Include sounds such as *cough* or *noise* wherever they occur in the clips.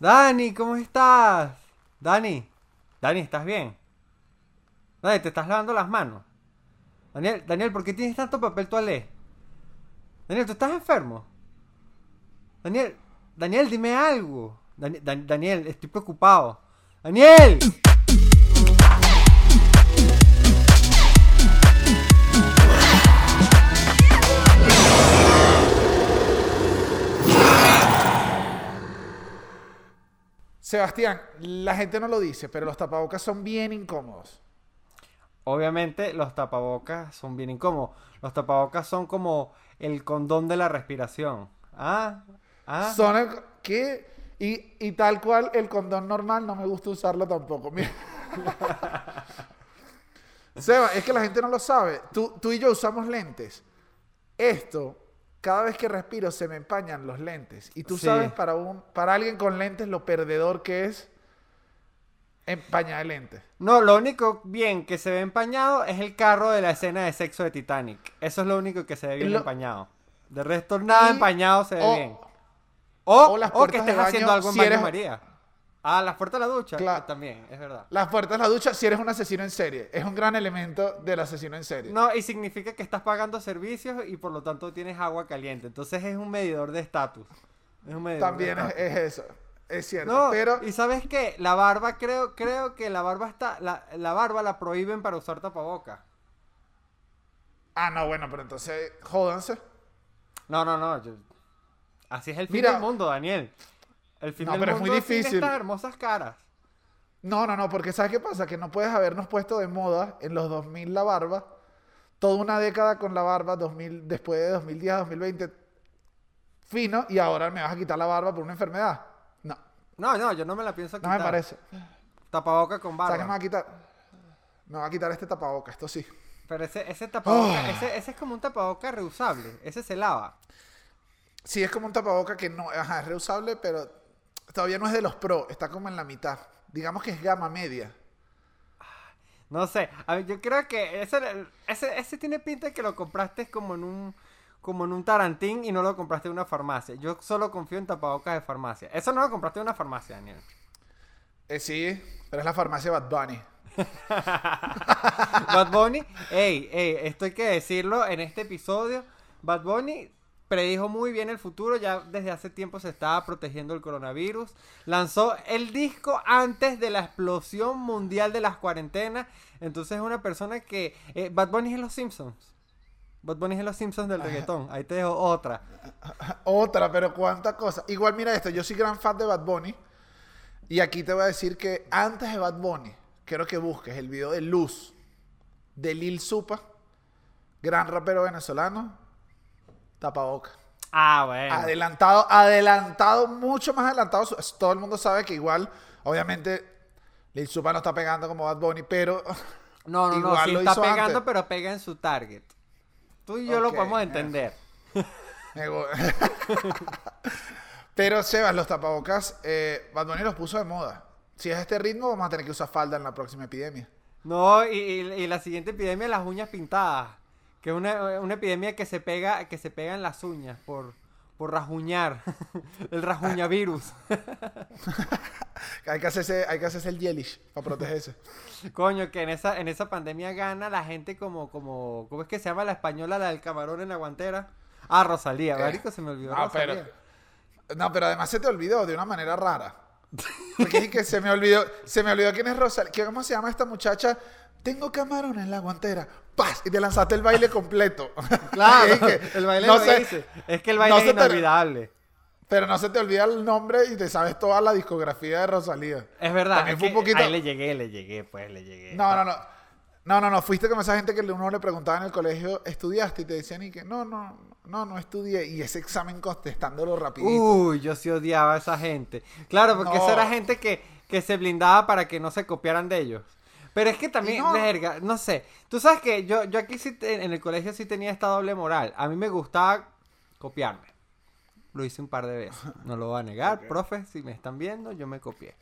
Dani, ¿cómo estás? Dani, Dani, ¿estás bien? Dani, ¿te estás lavando las manos? Daniel, Daniel, ¿por qué tienes tanto papel toalé? Daniel, ¿tú estás enfermo? Daniel, Daniel, dime algo. Dan- Dan- Daniel, estoy preocupado. Daniel. Sebastián, la gente no lo dice, pero los tapabocas son bien incómodos. Obviamente los tapabocas son bien incómodos. Los tapabocas son como el condón de la respiración. Ah, ah. Son el, ¿qué? Y, y tal cual el condón normal no me gusta usarlo tampoco. Mira. *laughs* Seba, es que la gente no lo sabe. Tú, tú y yo usamos lentes. Esto, cada vez que respiro se me empañan los lentes. Y tú Sí. sabes para, un, para alguien con lentes lo perdedor que es empañar lentes. No, lo único bien que se ve empañado es el carro de la escena de sexo de Titanic. Eso es lo único que se ve bien Lo- empañado. De resto, nada Y- empañado se ve o- bien. O, o las o que estés haciendo algo en si María. Ah, las puertas de la ducha. Claro. También, es verdad. Las puertas de la ducha, si eres un asesino en serie. Es un gran elemento del asesino en serie. No, y significa que estás pagando servicios y por lo tanto tienes agua caliente. Entonces es un medidor de estatus. Es un medidor de También es, eso. Es cierto. No, pero y sabes qué, la barba creo, creo que la barba está, la, la barba la prohíben para usar tapabocas. Ah, no, bueno, pero entonces, jódanse. No, no, no. yo- Así es el fin Mira- del mundo, Daniel. El fin No, del pero es muy sin difícil. estas hermosas caras. No, no, no, porque ¿sabes qué pasa? Que no puedes habernos puesto de moda en los 2000 la barba, toda una década con la barba, 2000, después de 2010 a 2020, fino, y ahora me vas a quitar la barba por una enfermedad. No, No, no, yo no me la pienso no quitar. me parece. Tapaboca con ¿Sabes qué me va barba. a quitar? Me va a quitar este tapaboca, esto sí. Pero ese, ese tapaboca, Ah. ese, ese es como un tapaboca reusable. Ese se lava. Sí, es como un tapaboca que no, ajá, es reusable, pero todavía no es de los pro, está como en la mitad. Digamos que es gama media. No sé, a yo creo que ese, ese, ese tiene pinta de que lo compraste como en un como en un tarantín y no lo compraste en una farmacia. Yo solo confío en tapabocas de farmacia. Eso no lo compraste en una farmacia, Daniel. Eh, sí, pero es la farmacia Bad Bunny. *laughs* Bad Bunny, ey, ey, esto hay que decirlo en este episodio. Bad Bunny predijo muy bien el futuro, ya desde hace tiempo se estaba protegiendo el coronavirus. Lanzó el disco antes de la explosión mundial de las cuarentenas. Entonces es una persona que... eh, Bad Bunny es en Los Simpsons. Bad Bunny es en Los Simpsons del reggaetón. Ahí te dejo otra. *laughs* Otra, pero cuánta cosa. Igual mira esto, yo soy gran fan de Bad Bunny. Y aquí te voy a decir que antes de Bad Bunny, quiero que busques el video de Luz de Lil Supa, gran rapero venezolano, tapaboca. Ah, bueno. Adelantado, adelantado, mucho más adelantado. Todo el mundo sabe que igual, obviamente, Lil Supa no está pegando como Bad Bunny, pero *laughs* No, no, no, sí lo está hizo pegando, antes. pero pega en su target. Tú y yo lo podemos eh. entender. *laughs* *laughs* Pero, Sebas, los tapabocas, eh, Bad Bunny los puso de moda. Si es este ritmo, vamos a tener que usar falda en la próxima epidemia. No, y, y- y la siguiente epidemia es las uñas pintadas. Que es una, una epidemia que se pega, que se pega en las uñas por, por rajuñar. *laughs* el rajuñavirus. *laughs* Hay que hacerse, hay que hacerse el yellish para protegerse. *laughs* Coño, que en esa, en esa pandemia gana la gente como, como, ¿cómo es que se llama la española, la del camarón en la guantera? Ah, Rosalía, Eh, marico, se me olvidó no, Rosalía. pero, no, pero además se te olvidó de una manera rara. Porque es que se me olvidó, se me olvidó quién es Rosalía. ¿Cómo se llama esta muchacha? Tengo camarón en la guantera. ¡Paz! Y te lanzaste el baile completo. *laughs* Claro, *laughs* es que, el baile no lo sé, hice. Es que el baile no es se te- inolvidable. Pero no se te olvida el nombre y te sabes toda la discografía de Rosalía. Es verdad. También es fue un poquito- Ahí le llegué, le llegué, pues, le llegué. No, no, no. No, no, no. Fuiste como esa gente que uno le preguntaba en el colegio, ¿estudiaste? Y te decían y que no, no, no, no estudié. Y ese examen contestándolo rapidito. Uy, yo sí odiaba a esa gente. Claro, porque No. esa era gente que, que se blindaba para que no se copiaran de ellos. Pero es que también, no. verga, no sé. Tú sabes que yo, yo aquí sí te- en el colegio sí tenía esta doble moral. A mí me gustaba copiarme. Lo hice un par de veces. No lo voy a negar, profe, si me están viendo, yo me copié.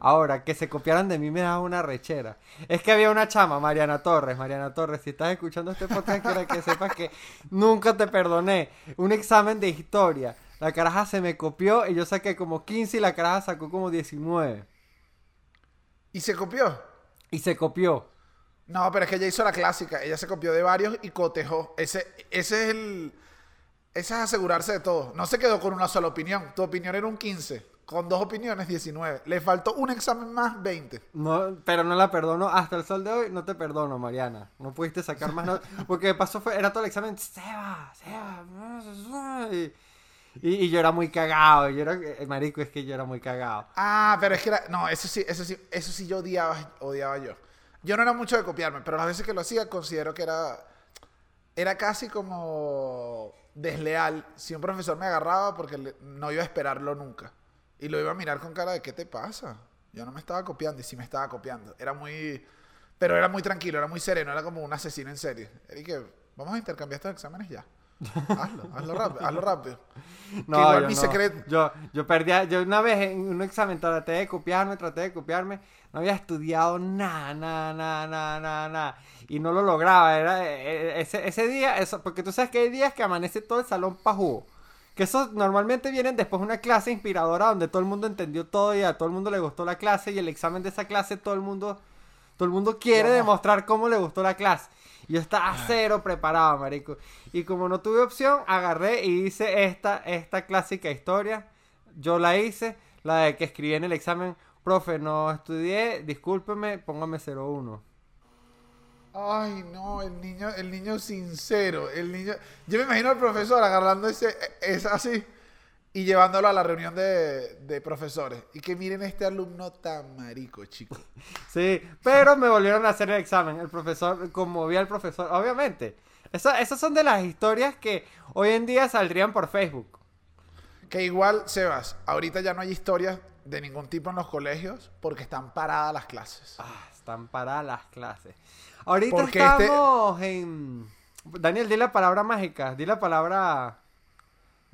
Ahora, que se copiaran de mí me daba una rechera. Es que había una chama, Mariana Torres. Mariana Torres, si estás escuchando este podcast, quiero que sepas que nunca te perdoné. Un examen de historia. La caraja se me copió y yo saqué como 15 y la caraja sacó como 19. ¿Y se copió? Y se copió. No, pero es que ella hizo la clásica. Ella se copió de varios y cotejó. Ese, ese es el. Ese es asegurarse de todo. No se quedó con una sola opinión. Tu opinión era un 15. Con dos opiniones, 19. Le faltó un examen más, 20. No, pero no la perdono hasta el sol de hoy. No te perdono, Mariana. No pudiste sacar más notas. *laughs* Porque de paso fue, era todo el examen. Seba, Seba. Y, y, yo era muy cagado. Yo era, eh, marico, es que yo era muy cagado. Ah, pero es que era. No, eso sí, eso sí, eso sí yo odiaba, odiaba yo. Yo no era mucho de copiarme, pero las veces que lo hacía considero que era. Era casi como desleal si un profesor me agarraba porque no iba a esperarlo nunca. Y lo iba a mirar con cara de ¿qué te pasa? Yo no me estaba copiando y sí me estaba copiando. Era muy. Pero era muy tranquilo, era muy sereno, era como un asesino en serie. Y que vamos a intercambiar estos exámenes ya. Hazlo, hazlo rápido, hazlo rápido. *laughs* No, igual yo mi no. secreto- Yo, yo perdía, yo una vez en un examen traté de copiarme, traté de copiarme, no había estudiado nada, nada, nada, nada, nada, nada, y no lo lograba, era eh, eh, ese, ese día, eso, porque tú sabes que hay días que amanece todo el salón pa' jugo, que esos normalmente vienen después de una clase inspiradora donde todo el mundo entendió todo y a todo el mundo le gustó la clase y el examen de esa clase todo el mundo, todo el mundo quiere demostrar cómo le gustó la clase. Yo estaba cero preparado, marico. Y como no tuve opción, agarré y hice esta, esta clásica historia. Yo la hice, la de que escribí en el examen, profe, no estudié, discúlpeme, póngame 01. Ay, no, el niño, el niño sincero, el niño. Yo me imagino al profesor agarrando ese, es así y llevándolo a la reunión de, de profesores. Y que miren este alumno tan marico, chico. *laughs* Sí, pero me volvieron a hacer el examen. El profesor, conmovía al profesor, obviamente. Esa- esas son de las historias que hoy en día saldrían por Facebook. Que igual, Sebas, ahorita ya no hay historias de ningún tipo en los colegios porque están paradas las clases. Ah, están paradas las clases. Ahorita Porque este- estamos en... Daniel, di la palabra mágica. Di la palabra...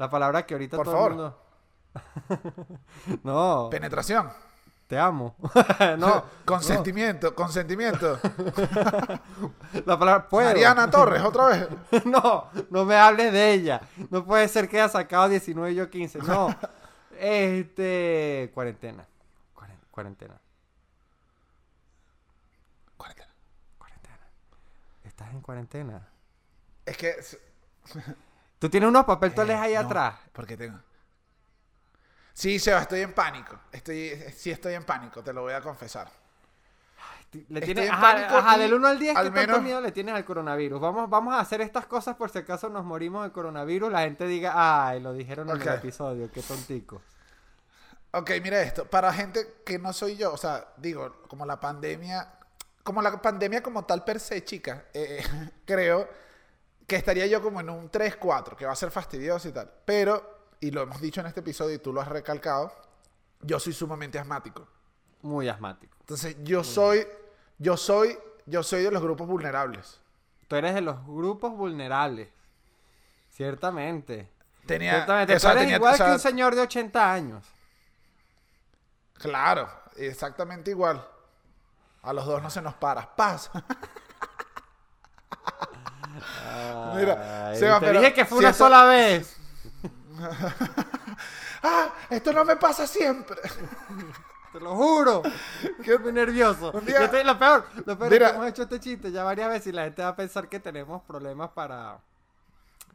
La palabra que ahorita Por todo favor. el mundo... *laughs* no, Penetración. te amo. *laughs* *laughs* no, consentimiento, consentimiento. la palabra... Puedo. Mariana Torres, otra vez. no, no me hables de ella. No puede ser que haya sacado 19 y yo 15. No. Este... Cuarentena. Cuaren- Cuarentena. Cuarentena. Cuarentena. Estás en cuarentena. Es que. Tú tienes unos papel toalés ahí Eh, no, atrás. Porque tengo. Sí, Seba, estoy en pánico. Estoy, sí, estoy en pánico, te lo voy a confesar. Le tienes, en ajá, pánico ajá, del 1 al 10, al ¿qué tanto menos- miedo le tienes al coronavirus? Vamos, vamos a hacer estas cosas por si acaso nos morimos de coronavirus. La gente diga, ay, lo dijeron en el episodio, qué tontico. Ok, mira esto. Para gente que no soy yo, o sea, digo, como la pandemia, como la pandemia como tal per se, chica, eh, *laughs* creo que estaría yo como en un 3-4, que va a ser fastidioso y tal. Pero, y lo hemos dicho en este episodio y tú lo has recalcado, yo soy sumamente asmático. Muy asmático. Entonces, yo soy, yo soy, yo soy de los grupos vulnerables. Tú eres de los grupos vulnerables. Ciertamente. Tenía, Ciertamente. o Tú sea, eres tenía- igual o sea, que un señor de 80 años. Claro, exactamente igual. A los dos no se nos para. Paz. *laughs* Mira, Ay, Seba, te pero dije que fue si una esto- sola vez. *laughs* ¡Ah! Esto no me pasa siempre. Te lo juro. ¿Qué? *laughs* Estoy nervioso. Un día- Yo estoy- lo peor, lo peor Mira. es que hemos hecho este chiste ya varias veces y la gente va a pensar que tenemos problemas para...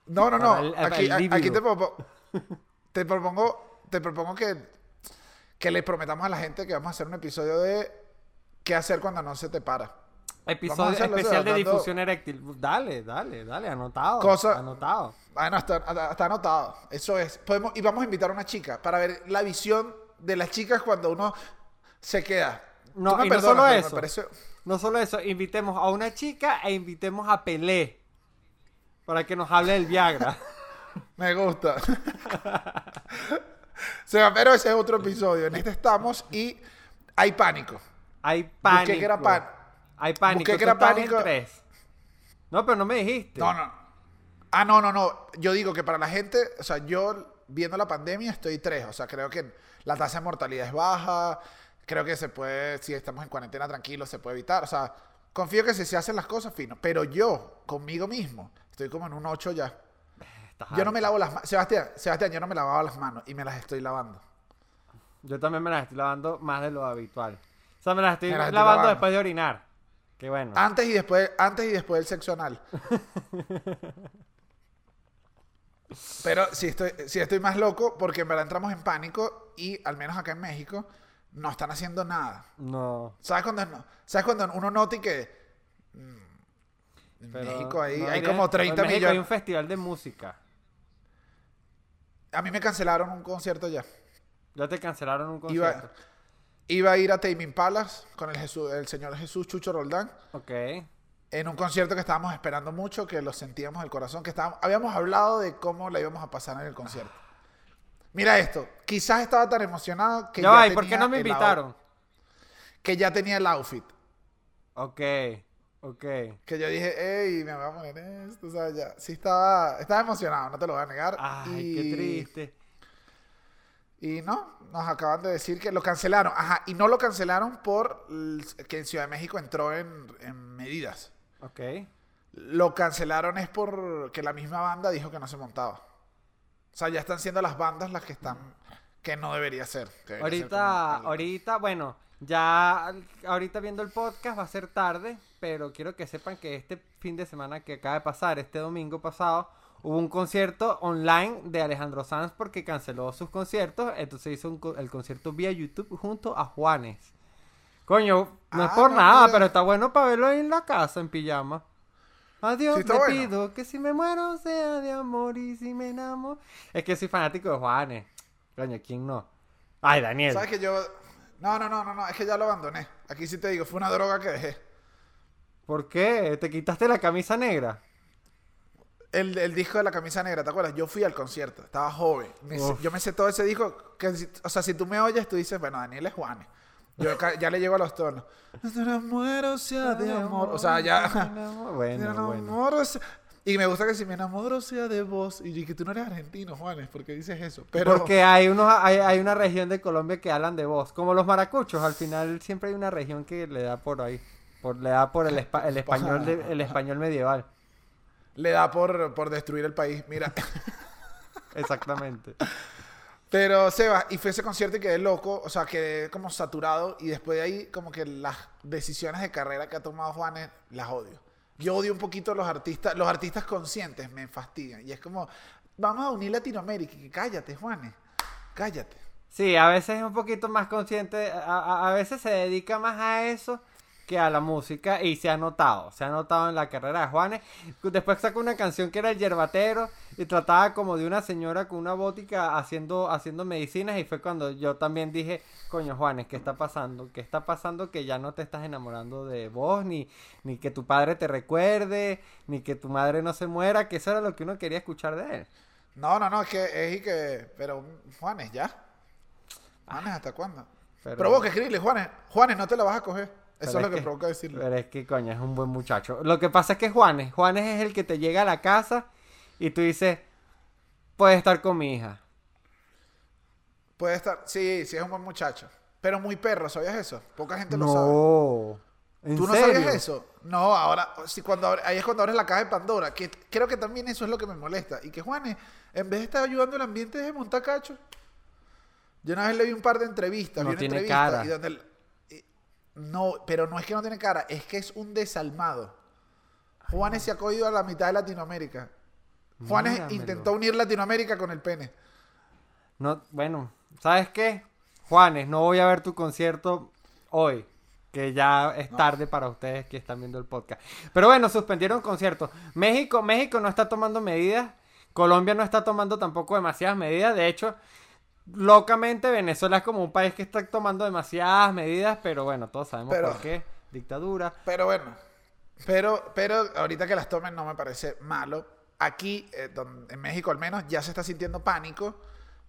No, no, no. El- el aquí te, propongo, te propongo, te propongo que, que le prometamos a la gente que vamos a hacer un episodio de qué hacer cuando no se te para. Episodio hacerlo, especial de difusión eréctil. Dale, dale, dale, anotado. Cosa- Anotado. Ah, no, está, está anotado. Eso es. Podemos, y vamos a invitar a una chica para ver la visión de las chicas cuando uno se queda. No, y no solo eso. parece- No solo eso, invitemos a una chica e invitemos a Pelé. Para que nos hable del Viagra. *laughs* Me gusta. *laughs* Seba, pero ese es otro episodio. En este estamos y hay pánico. Hay pánico. Busqué que era pan- Hay pánico. Tú era pánico. tres. No, pero no me dijiste. No, no. Ah, no, no, no. Yo digo que para la gente, o sea, yo viendo la pandemia estoy tres. O sea, creo que la tasa de mortalidad es baja. Creo que se puede, si estamos en cuarentena tranquilo, se puede evitar. O sea, confío que si se hacen las cosas, fino. Pero yo, conmigo mismo, estoy como en un 8 ya. estás Yo no me lavo las manos. Sebastián, Sebastián, yo no me lavaba las manos y me las estoy lavando. Yo también me las estoy lavando más de lo habitual. O sea, me las estoy Me las estoy lavando lavando. después de orinar. Qué bueno. Antes y después, antes y después del sexo anal. *laughs* Pero sí estoy, sí estoy más loco porque en verdad entramos en pánico y al menos acá en México no están haciendo nada. No. ¿Sabes cuando, no? ¿Sabes cuando uno nota y que mm, en pero México hay, no hay debería- como 30 en México Hay un millones? festival de música. A mí me cancelaron un concierto ya. Ya te cancelaron un Iba, concierto. Iba a ir a Taming Palace con el, Jesús, el señor Jesús Chucho Roldán. Ok. En un concierto que estábamos esperando mucho, que lo sentíamos del corazón, que estábamos, habíamos hablado de cómo la íbamos a pasar en el concierto. Mira esto, quizás estaba tan emocionado que Ya ya, va, ¿y por qué tenía no me el out- invitaron? que ya tenía el outfit. Ok. Ok. Que yo dije, hey, me voy a poner esto. O sea, ya. Sí estaba, estaba emocionado, no te lo voy a negar. Ay, y, qué triste. Y no, nos acaban de decir que lo cancelaron. Ajá, y no lo cancelaron por que en Ciudad de México entró en, en medidas. Ok. Lo cancelaron es por que la misma banda dijo que no se montaba. O sea, ya están siendo las bandas las que están que no debería ser. Ahorita, como ahorita, bueno, ya ahorita viendo el podcast va a ser tarde, pero quiero que sepan que este fin de semana que acaba de pasar, este domingo pasado, hubo un concierto online de Alejandro Sanz porque canceló sus conciertos, entonces hizo un el concierto vía YouTube junto a Juanes. Coño, no es Ah, por no, nada, mira. pero está bueno para verlo ahí en la casa en pijama. Adiós, Sí, te bueno. pido que si me muero sea de amor y si me enamoro. Es que soy fanático de Juanes. Coño, ¿quién no? Ay, Daniel. ¿Sabes que yo.? No, no, no, no, no, es que ya lo abandoné. Aquí sí te digo, fue una droga que dejé. ¿Por qué? ¿Te quitaste la camisa negra? El, el disco de la camisa negra, ¿te acuerdas? Yo fui al concierto, estaba joven. Me yo me sé todo ese disco. Que, o sea, si tú me oyes, tú dices, bueno, Daniel es Juanes. Yo ya le llego a los tonos. Muero sea de amor. O sea, ya. *laughs* Bueno, bueno. Y me gusta que si me enamoro sea de vos. Y que tú no eres argentino, Juanes, ¿por qué dices eso? Pero. Porque hay, unos, hay, hay una región de Colombia que hablan de voz. Como los maracuchos, al final siempre hay una región que le da por ahí. Por, le da por el, espa- el español de- el español medieval. Le da por, por destruir el país. Mira. *laughs* Exactamente. Pero Seba, y fue ese concierto y quedé loco, o sea, quedé como saturado y después de ahí como que las decisiones de carrera que ha tomado Juanes las odio. Yo odio un poquito a los artistas, los artistas conscientes me fastidian y es como, vamos a unir Latinoamérica, y cállate Juanes, cállate. Sí, a veces es un poquito más consciente, a, a- a veces se dedica más a eso que a la música y se ha notado, se ha notado en la carrera de Juanes. Después sacó una canción que era El Yerbatero y trataba como de una señora con una bótica haciendo, haciendo medicinas y fue cuando yo también dije, coño Juanes, ¿qué está pasando? ¿Qué está pasando que ya no te estás enamorando de vos, ni, ni que tu padre te recuerde, ni que tu madre no se muera? Que eso era lo que uno quería escuchar de él. No, no, no, es que es y que, pero Juanes, ya. Juanes, ¿hasta cuándo? Pero- Provoca escribirle, Juanes, Juanes, no te la vas a coger. Eso es lo que, provoca decirle. Pero es que, coño, es un buen muchacho. Lo que pasa es que Juanes, Juanes es el que te llega a la casa y tú dices, puedes estar con mi hija. Puede estar, sí, sí es un buen muchacho, pero muy perro, ¿sabías eso? Poca gente lo sabe. ¿En ¿Tú no serio? sabías eso? No, ahora, sí, cuando abre- ahí es cuando abres la caja de Pandora, que creo que también eso es lo que me molesta. Y que Juanes, en vez de estar ayudando al ambiente de montar cacho, yo una vez le vi un par de entrevistas, No vi una tiene entrevista cara. y donde el- no, pero no es que no tiene cara, es que es un desalmado. Juanes se ha cogido a la mitad de Latinoamérica. Juanes Míramelo. intentó unir Latinoamérica con el pene. No, bueno, ¿sabes qué? Juanes, no voy a ver tu concierto hoy, que ya es tarde para ustedes que están viendo el podcast. Pero bueno, suspendieron conciertos. México, México no está tomando medidas. Colombia no está tomando tampoco demasiadas medidas. De hecho, locamente Venezuela es como un país que está tomando demasiadas medidas, pero bueno, todos sabemos Pero- por qué. Dictadura. Pero bueno, pero, pero ahorita que las tomen no me parece malo. Aquí, eh, en México al menos, ya se está sintiendo pánico,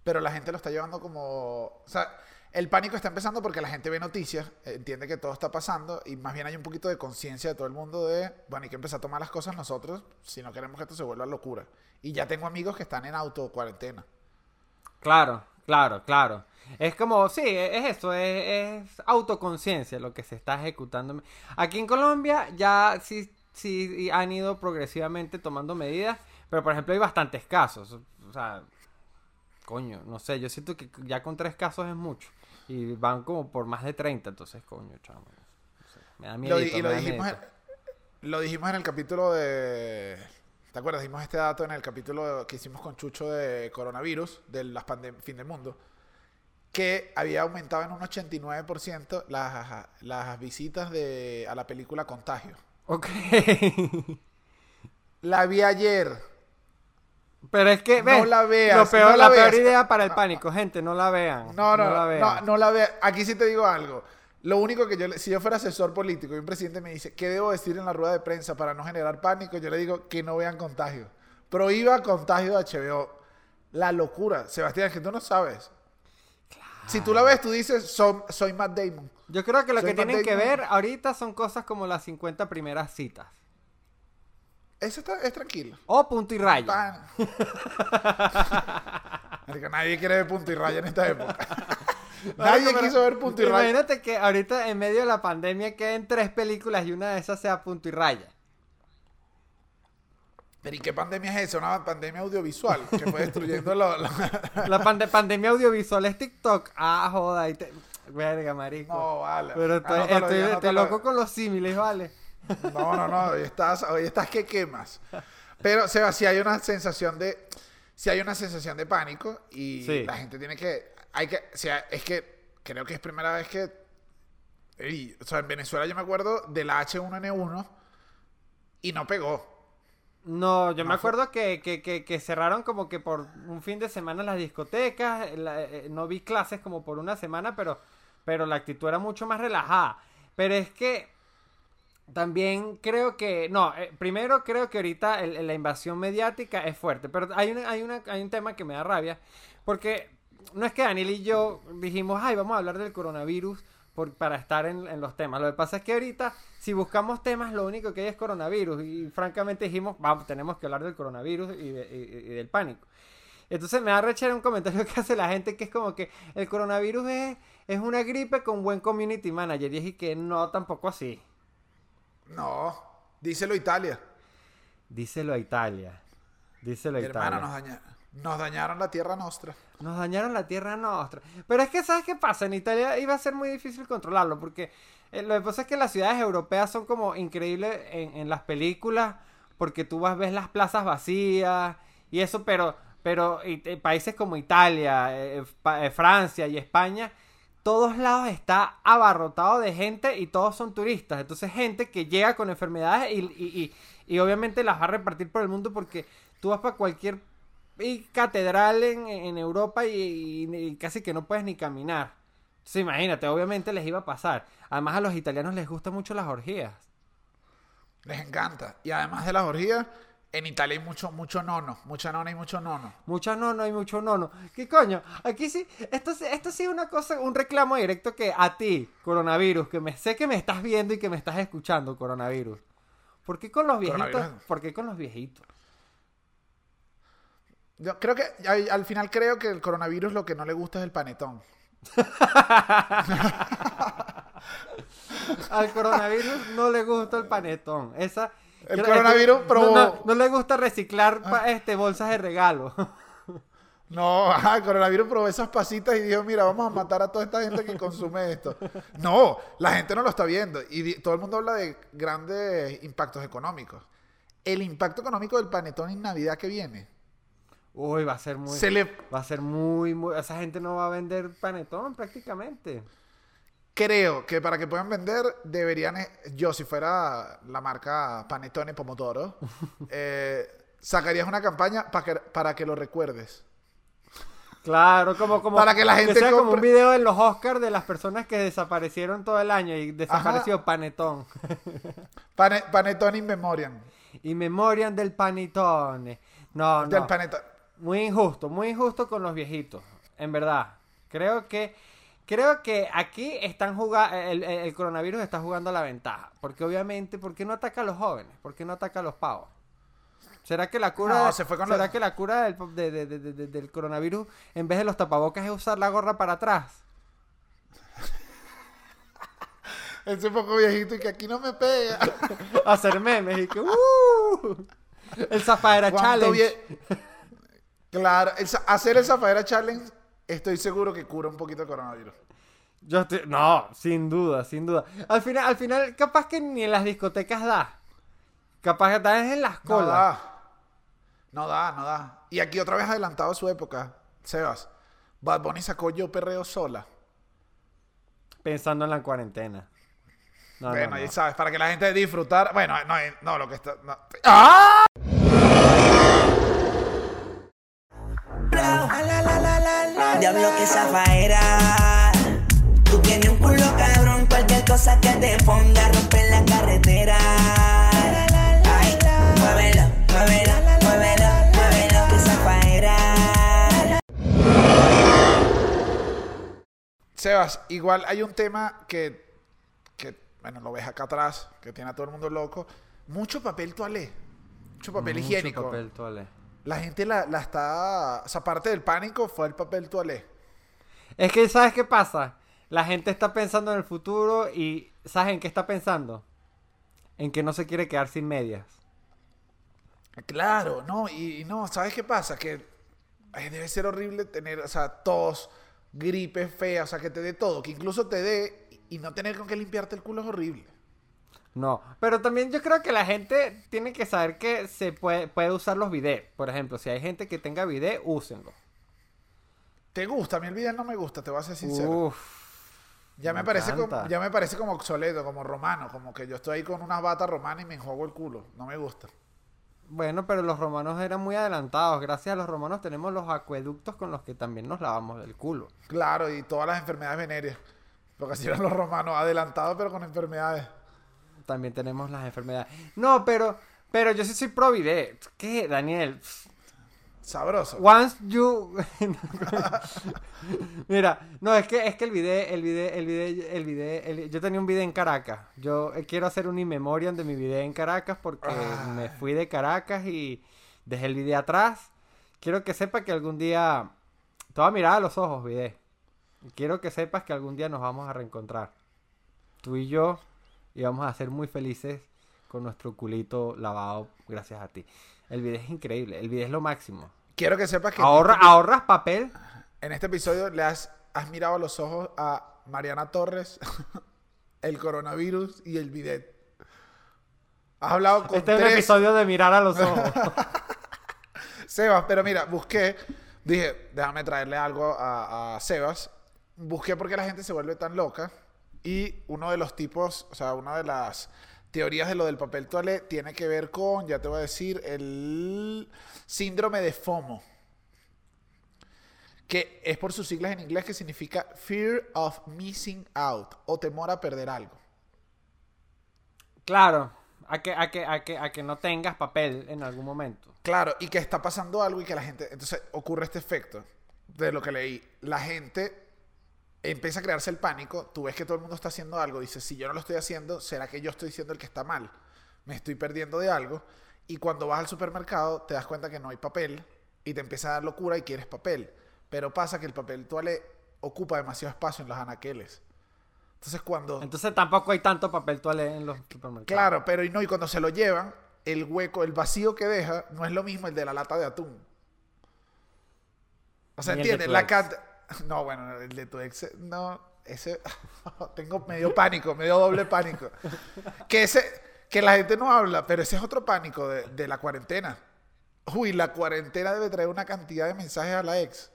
pero la gente lo está llevando como... O sea, el pánico está empezando porque la gente ve noticias, entiende que todo está pasando y más bien hay un poquito de conciencia de todo el mundo de, bueno, hay que empezar a tomar las cosas nosotros si no queremos que esto se vuelva locura. Y ya tengo amigos que están en auto cuarentena. Claro, claro, claro. Es como, sí, e, es eso, es, es autoconciencia lo que se está ejecutando. Aquí en Colombia ya sí, sí han ido progresivamente tomando medidas, Pero por ejemplo hay bastantes casos. O sea, coño, no sé, yo siento que ya con tres casos es mucho. Y van como por más de 30, entonces, coño, chamo. no sé, me da miedo. Lo, y lo dijimos, en, lo dijimos en el capítulo de... ¿Te acuerdas? Dimos este dato en el capítulo que hicimos con Chucho de coronavirus, de las pandem- fin del mundo, que había aumentado en un 89% las, las visitas de, a la película Contagio. Ok. *laughs* La vi ayer. Pero es que, No ves, la veas, lo peor, no la la peor idea para el pánico, gente, no la vean. No, no, la no, vean. no, no la vea. Aquí sí te digo algo. Lo único que yo, le- si yo fuera asesor político y un presidente me dice, ¿qué debo decir en la rueda de prensa para no generar pánico? Yo le digo que no vean contagio. Prohíba contagio de HBO. La locura. Sebastián, es que tú no sabes. Si tú la ves, tú dices, "Som- soy Matt Damon. Yo creo que lo Soy que tienen que ver ahorita son cosas como las 50 primeras citas. Eso está, es tranquilo. O punto y raya. *laughs* Nadie quiere ver punto y raya en esta época. *laughs* nadie pero quiso ver punto y raya. Imagínate que ahorita en medio de la pandemia queden tres películas y una de esas sea punto y raya. Pero ¿y qué pandemia es esa? Una pandemia audiovisual que fue destruyendo lo- lo- *laughs* La pande- pandemia audiovisual es TikTok. Ah, joda. Y te... Verga, marico. No, vale. Pero estoy, Anótalo estoy- anótalo. loco con los símiles, ¿vale? No, no, no. Hoy estás, hoy estás que quemas. Pero, Seba, si hay una sensación de... Si hay una sensación de pánico y Sí. la gente tiene que... Hay que... O sea, es que creo que es primera vez que... O sea, en Venezuela yo me acuerdo del H1N1 y no pegó. No, yo No me acuerdo que, que, que, que cerraron como que por un fin de semana las discotecas. la- eh, no vi clases como por una semana, pero, pero la actitud era mucho más relajada. Pero es que también creo que. No, eh, primero creo que ahorita el- la invasión mediática es fuerte. Pero hay, una, hay, una, hay un tema que me da rabia. Porque no es que Daniel y yo dijimos, ay, vamos a hablar del coronavirus por- para estar en, en los temas. Lo que pasa es que ahorita, si buscamos temas, lo único que hay es coronavirus. Y francamente dijimos, vamos, tenemos que hablar del coronavirus y, de- y- y del pánico. Entonces me da rechera un comentario *laughs* que hace la gente que es como que el coronavirus es, es una gripe con buen community manager. Y es y que no, tampoco así. No. Díselo Italia. Díselo a Italia. Díselo a Italia. nos, daña- nos dañaron la tierra nuestra. Nos dañaron la tierra nuestra. Pero es que, ¿sabes qué pasa? En Italia iba a ser muy difícil controlarlo porque eh, lo que pasa es que las ciudades europeas son como increíbles en, las películas porque tú vas, ves las plazas vacías y eso, pero, pero eh, países como Italia, eh, Francia y España, todos lados está abarrotado de gente y todos son turistas. Entonces, gente que llega con enfermedades y- y obviamente las va a repartir por el mundo porque tú vas para cualquier y catedral en, en Europa y, y- y casi que no puedes ni caminar. Entonces, imagínate, obviamente les iba a pasar. Además, a los italianos les gustan mucho las orgías. Les encanta. Y además de las orgías, en Italia hay mucho, mucho nono. Mucha nona y mucho nono. Mucha nono y mucho nono. ¿Qué coño? Aquí sí, esto, sí- esto sí es una cosa, un reclamo directo que a ti, coronavirus, que me sé que me estás viendo y que me estás escuchando, coronavirus. ¿Por qué con los viejitos? ¿Por qué con los viejitos? Yo creo que al, al final creo que el coronavirus lo que no le gusta es el panetón. *laughs* Al coronavirus no le gusta el panetón. Esa, El coronavirus no, probó- no- no le gusta reciclar pa- este, bolsas de regalo. *laughs* No, ajá, el coronavirus probó esas pasitas y dijo, mira, vamos a matar a toda esta gente que consume esto. No, la gente no lo está viendo. Y todo el mundo habla de grandes impactos económicos. El impacto económico del panetón en Navidad que viene. Uy, va a ser muy. Se le, Va a ser muy, muy. Esa gente no va a vender panetón prácticamente. creo que para que puedan vender, deberían, eh, yo si fuera la marca Panetone Pomodoro, *laughs* eh, sacarías una campaña para que, para que lo recuerdes. Claro, como, como. Para que la gente sea como un compre- video en los Oscars de las personas que desaparecieron todo el año y desapareció panetón. *laughs* Pane- Panetone in memoriam. y memorian del panetone. No, no. Del panetone. Muy injusto, muy injusto con los viejitos, en verdad. Creo que creo que aquí están jugando el, el- coronavirus está jugando a la ventaja, porque obviamente, ¿por qué no ataca a los jóvenes? ¿Por qué no ataca a los pavos? ¿Será que la cura No, se fue con será que la cura del, de- de- de- de- del coronavirus en vez de los tapabocas es usar la gorra para atrás? *laughs* Ese poco viejito y que aquí no me pega. *laughs* Hacer memes y que ¡uh! El ¿Cuánto Challenge. vie- Claro, el hacer el Zafaera Challenge estoy seguro que cura un poquito el coronavirus. Yo estoy... No, sin duda, sin duda. Al final, al final, capaz que ni en las discotecas da. Capaz que da en las No colas. da. No da, no da. Y aquí otra vez adelantado a su época, Sebas. Bad Bunny sacó Yo Perreo Sola. Pensando en la cuarentena. No, no, bueno, no. y sabes, para que la gente disfrutar. Bueno, no, no, lo que está. no. ¡Ah! Diablo que zafaera. Tú tienes un culo cabrón, cualquier cosa que te ponga romper la carretera. Ay, muévelo, muévelo, muévelo, muévelo, que zafaera. Sebas, igual hay un tema que, que, bueno, lo ves acá atrás, que tiene a todo el mundo loco. Mucho papel toalé. Mucho papel Mucho higiénico. papel toalé. La gente la, la está. O sea, parte del pánico fue el papel toalé. Es que, ¿sabes qué pasa? La gente está pensando en el futuro y ¿sabes en qué está pensando? En que no se quiere quedar sin medias. Claro, no, y, y no, ¿sabes qué pasa? Que ay, debe ser horrible tener, o sea, tos, gripe fea, o sea, que te dé todo, que incluso te dé y no tener con qué limpiarte el culo es horrible. No, pero también yo creo que la gente tiene que saber que se puede, puede usar los bidets. Por ejemplo, si hay gente que tenga bidet, úsenlo. ¿Te gusta? A mí el video no me gusta, te voy a ser sincero. Uf, ya, me me parece como, ya me parece como obsoleto, como romano, como que yo estoy ahí con unas batas romanas y me enjuago el culo. No me gusta. bueno, pero los romanos eran muy adelantados. Gracias a los romanos tenemos los acueductos con los que también nos lavamos el culo. Claro, y todas las enfermedades venéreas. Porque así eran los romanos, adelantados pero con enfermedades. También tenemos las enfermedades. No, pero, pero yo sí soy pro bidet. ¿Qué, Daniel? Sabroso. Once you... *laughs* Mira, no, es que, es que el video, el video, el video, el video, el- yo tenía un video en Caracas. Yo eh, quiero hacer un in memoriam de mi video en Caracas porque Ah. me fui de Caracas y dejé el video atrás. Quiero que sepa que algún día... Te voy a mirar a los ojos, video. Quiero que sepas que algún día nos vamos a reencontrar. Tú y yo y vamos a ser muy felices con nuestro culito lavado gracias a ti. El video es increíble, el video es lo máximo. Quiero que sepas que Ahorra, ahorras papel. en este episodio le has, has mirado a los ojos a Mariana Torres, *laughs* el coronavirus y el bidet. Has hablado con Este es un episodio de mirar a los *laughs* ojos. Sebas, pero mira, busqué, dije, déjame traerle algo a, a Sebas. Busqué por qué la gente se vuelve tan loca. Y uno de los tipos, o sea, una de las teorías de lo del papel toalé tiene que ver con, ya te voy a decir, el síndrome de FOMO. Que es por sus siglas en inglés que significa Fear of Missing Out o temor a perder algo. claro, a que, a, que, a, que, a que no tengas papel en algún momento. Claro, y que está pasando algo y que la gente. Entonces ocurre este efecto de lo que leí. La gente empieza a crearse el pánico. Tú ves que todo el mundo está haciendo algo. Dices, si yo no lo estoy haciendo, ¿será que yo estoy siendo el que está mal? Me estoy perdiendo de algo. Y cuando vas al supermercado, te das cuenta que no hay papel y te empieza a dar locura y quieres papel. Pero pasa que el papel toalé ocupa demasiado espacio en los anaqueles. Entonces cuando. Entonces tampoco hay tanto papel toalé en los supermercados. Claro, pero y no, y cuando se lo llevan, el hueco, el vacío que deja, no es lo mismo el de la lata de atún. O sea, ¿entiendes? La. *laughs* No, bueno, el de tu ex, no, ese... *laughs* Tengo medio pánico, medio doble pánico. Que ese, que la gente no habla, pero ese es otro pánico de, de la cuarentena. Uy, la cuarentena debe traer una cantidad de mensajes a la ex.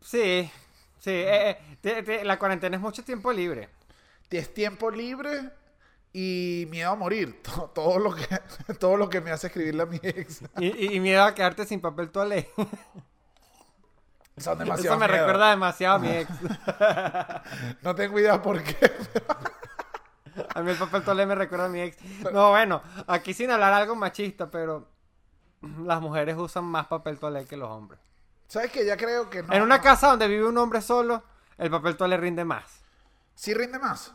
Sí, sí. eh, eh, te- te- la cuarentena es mucho tiempo libre. Es tiempo libre y miedo a morir. *laughs* Todo, todo lo, que, todo lo que me hace escribirle a mi ex. Y, y- y miedo a quedarte sin papel toalé. Son demasiado Eso me miedo. recuerda demasiado a mi ex. *laughs* No tengo idea por qué. A mí el papel toalé me recuerda a mi ex. No, bueno, aquí sin hablar algo machista, pero las mujeres usan más papel toalé que los hombres. ¿Sabes que Ya creo que no. en una casa donde vive un hombre solo, el papel toalé rinde más. Sí rinde más.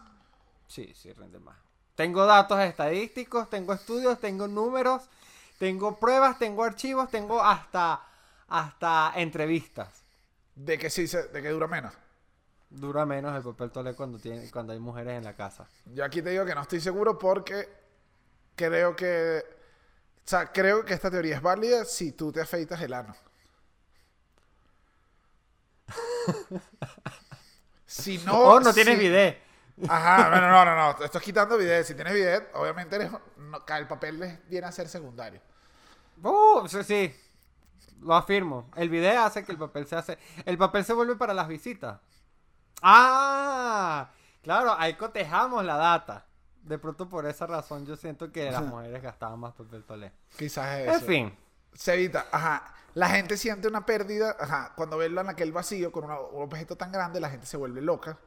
Sí, sí, rinde más. Tengo datos estadísticos, tengo estudios, tengo números, tengo pruebas, tengo archivos, tengo hasta, hasta entrevistas. De que sí, se- de que dura menos. Dura menos el papel toalé cuando, tiene, cuando hay mujeres en la casa. Yo aquí te digo que no estoy seguro porque creo que O sea, creo que esta teoría es válida si tú te afeitas el ano. *laughs* Si no. Oh, no tienes si- video. Ajá, bueno, no, no, no. Esto es quitando video. Si tienes video, obviamente eres- no, el papel les viene a ser secundario. Uh, sí, sí. Lo afirmo. El video hace que el papel se hace. El papel se vuelve para las visitas. Ah, claro, ahí cotejamos la data. De pronto por esa razón yo siento que las mujeres gastaban más papel toalé. Quizás es En eso. fin. Cevita, ajá. La gente siente una pérdida, ajá. Cuando ven en aquel vacío con una- un objeto tan grande, la gente se vuelve loca.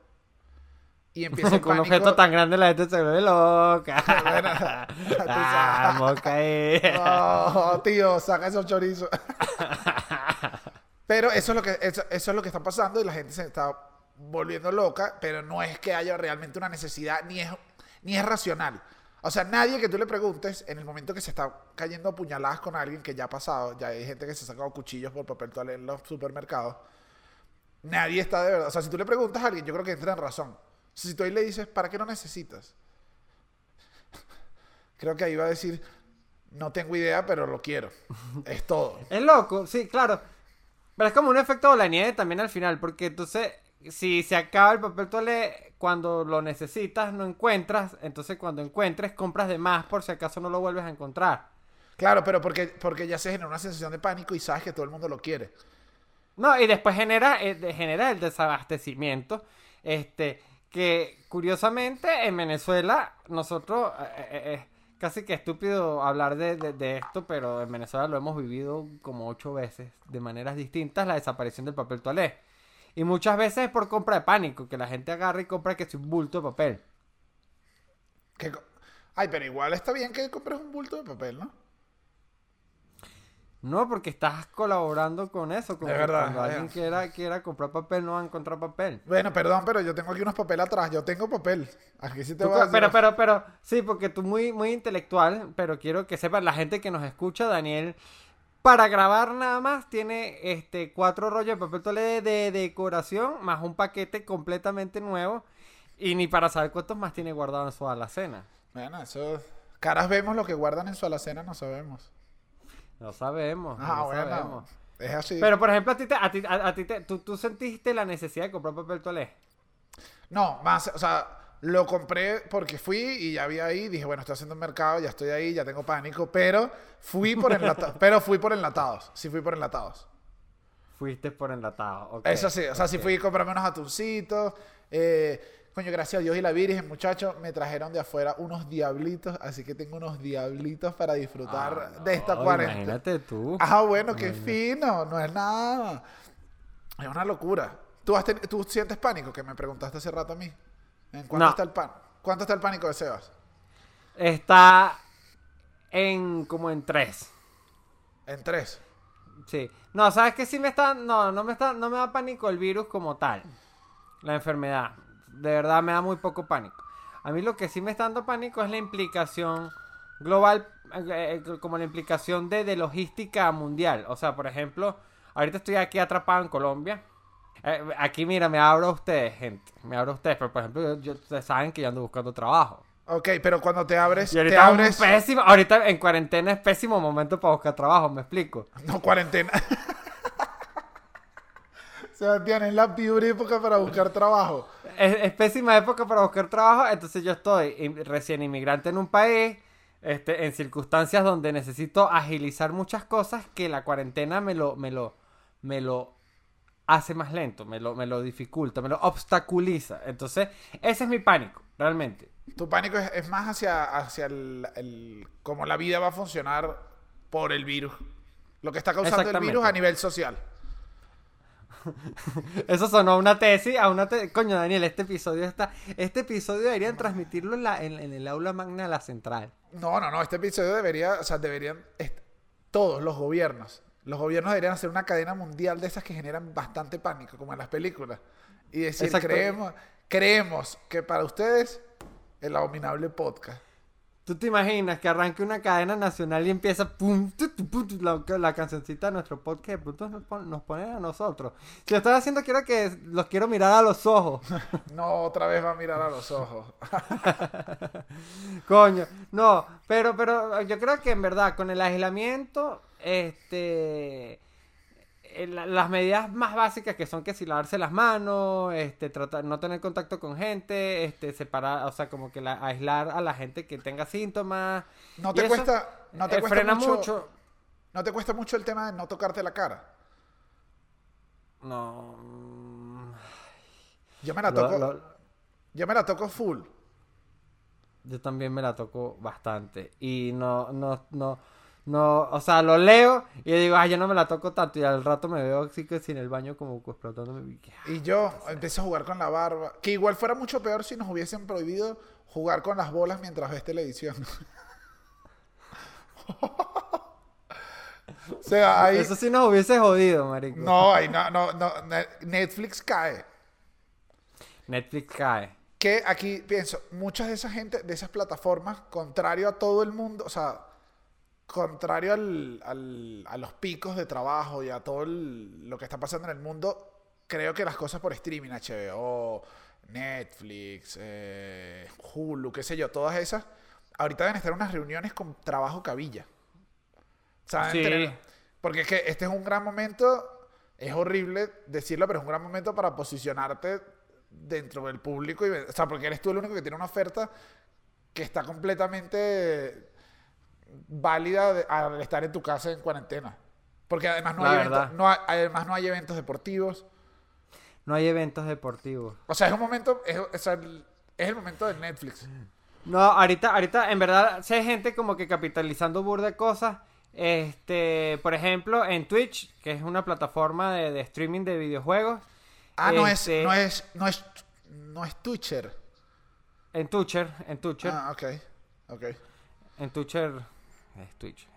Y *laughs* empieza el Con un pánico. objeto tan grande la gente se vuelve loca. *laughs* Bueno, *laughs* tú ah, ahí. Oh, tío, saca esos chorizos. Pero eso es lo que eso, eso es lo que está pasando y la gente se está volviendo loca, pero no es que haya realmente una necesidad ni es ni es racional. O sea, nadie que tú le preguntes en el momento que se está cayendo a puñaladas con alguien que ya ha pasado, ya hay gente que se ha sacado cuchillos por papel toalé en los supermercados. Nadie está de verdad. O sea, si tú le preguntas a alguien, yo creo que entra en razón. Si tú ahí le dices, ¿para qué lo necesitas? *laughs* Creo que ahí va a decir, no tengo idea, pero lo quiero. *laughs* Es todo. Es loco, sí, claro. Pero es como un efecto de la nieve también al final, porque entonces, si se acaba el papel toalé cuando lo necesitas, no encuentras, entonces cuando encuentres, compras de más por si acaso no lo vuelves a encontrar. Claro, pero porque, porque ya se genera una sensación de pánico y sabes que todo el mundo lo quiere. No, y después genera, eh, genera el desabastecimiento, este, que curiosamente en Venezuela, nosotros, eh, eh, eh, casi que estúpido hablar de, de- esto, pero en Venezuela lo hemos vivido como ocho veces, de maneras distintas, la desaparición del papel toalé. Y muchas veces es por compra de pánico, que la gente agarra y compra que es un bulto de papel. Co- Ay, pero igual está bien que compres un bulto de papel, ¿no? No, porque estás colaborando con eso, como Es verdad, cuando es alguien quiera, quiera comprar papel, no va a encontrar papel. Bueno, perdón, pero yo tengo aquí unos papeles atrás. Yo tengo papel. Aquí sí te voy a pero, pero, pero, sí, porque tú muy, muy intelectual, pero quiero que sepan la gente que nos escucha, Daniel, para grabar nada más tiene este cuatro rollos de papel toalé de decoración, más un paquete completamente nuevo, y ni para saber cuántos más tiene guardado en su alacena. Bueno, eso... Caras vemos lo que guardan en su alacena, no sabemos. No sabemos, Ah, no bueno. sabemos. Es así. Pero, por ejemplo, a ti, te, a ti, a, a ti te- tú, tú sentiste la necesidad de comprar papel toalé. No, más, o sea, lo compré porque fui y ya había ahí, dije, bueno, estoy haciendo un mercado, ya estoy ahí, ya tengo pánico, pero fui por *laughs* enlatados, pero fui por enlatados, sí fui por enlatados. Fuiste por enlatado. ok, Eso sí, o sea, sí fui a comprarme unos atuncitos, eh, coño, gracias a Dios y la Virgen, muchachos, me trajeron de afuera unos diablitos, así que tengo unos diablitos para disfrutar Ah, de esta no, cuarentena. Imagínate tú. Ah, bueno, qué fino, no es nada. Es una locura. ¿Tú, has ten- ¿Tú sientes pánico? Que me preguntaste hace rato a mí. ¿En cuánto No. está el pan? ¿Cuánto está el pánico de Sebas? Está en como en tres. En tres. Sí. No, ¿sabes qué? Sí me está... No, no me está... No me da pánico el virus como tal. La enfermedad. De verdad me da muy poco pánico. A mí lo que sí me está dando pánico es la implicación global, eh, eh, como la implicación de, de logística mundial. O sea, por ejemplo, ahorita estoy aquí atrapado en Colombia. Eh, aquí, mira, me abro a ustedes, gente. Me abro a ustedes. Pero, por ejemplo, yo, ustedes saben que yo ando buscando trabajo. Ok, pero cuando te abres, Y te ahorita, un abres. pésimo, ahorita en cuarentena es pésimo momento para buscar trabajo, me explico. No, cuarentena. *laughs* Sebastián, es la peor época para buscar trabajo. Es, es pésima época para buscar trabajo, entonces yo estoy recién inmigrante en un país, este, en circunstancias donde necesito agilizar muchas cosas que la cuarentena me lo, me lo, me lo hace más lento, me lo, me lo dificulta, me lo obstaculiza. Entonces, ese es mi pánico, realmente. Tu pánico es, es más hacia, hacia el, el- cómo la vida va a funcionar por el virus. Lo que está causando el virus a nivel social. *laughs* Eso sonó a una tesis, a una te- Coño, Daniel, este episodio está... Este episodio deberían transmitirlo en, la, en, en el aula magna de la central. No, no, no. Este episodio debería, o sea, deberían todos los gobiernos, los gobiernos deberían hacer una cadena mundial de esas que generan bastante pánico, como en las películas, y decir Exacto. creemos, creemos que para ustedes el abominable podcast. ¿Tú te imaginas que arranque una cadena nacional y empieza pum, tu, tu, pum, tu, la, la cancioncita de nuestro podcast? Pronto nos, pon- nos ponen a nosotros. Si lo están haciendo, quiero que los quiero mirar a los ojos. *laughs* No, otra vez va a mirar a los ojos. *laughs* Coño, no, pero, pero yo creo que en verdad con el aislamiento, este, las medidas más básicas que son que si lavarse las manos, este, tratar, no tener contacto con gente, este, separar, o sea, como que la- aislar a la gente que tenga síntomas. No te cuesta, no te eh, cuesta mucho, mucho. no te cuesta mucho el tema de no tocarte la cara. No. mm, Yo me la lo- toco, lo- yo me la toco full. Yo también me la toco bastante. Y no, no, no, no, o sea, lo leo y digo, ay, yo no me la toco tanto. Y al rato me veo así que sin el baño como explotándome. y Y yo empiezo a jugar con la barba. Que igual fuera mucho peor si nos hubiesen prohibido jugar con las bolas mientras ves televisión. *laughs* o sea, ahí... Eso sí nos hubiese jodido, marico. No, ahí no, no, no, ne- Netflix cae. Netflix cae. Que aquí pienso, muchas de esa gente, de esas plataformas, contrario a todo el mundo, o sea, contrario al, al- a los picos de trabajo y a todo el- lo que está pasando en el mundo, creo que las cosas por streaming, HBO, Netflix, eh, Hulu, qué sé yo, todas esas, ahorita deben estar unas reuniones con trabajo cabilla. Deben Sí. tener- porque es que este es un gran momento, es horrible decirlo, pero es un gran momento para posicionarte dentro del público. Y, o sea, porque eres tú el único que tiene una oferta que está completamente válida de- al estar en tu casa en cuarentena. Porque además no, hay, eventos, no hay- además no hay eventos deportivos. No hay eventos deportivos. O sea, es un momento, es, sea, el- es el momento de Netflix. No, ahorita, ahorita, en verdad, hay gente como que capitalizando burda de cosas. Este, por ejemplo, en Twitch, que es una plataforma de, de streaming de videojuegos. Ah, no es, Este- no es, no es, no es Twitcher. En Twitcher, en Twitcher. Ah, ok, ok. En Twitcher. Es Twitch.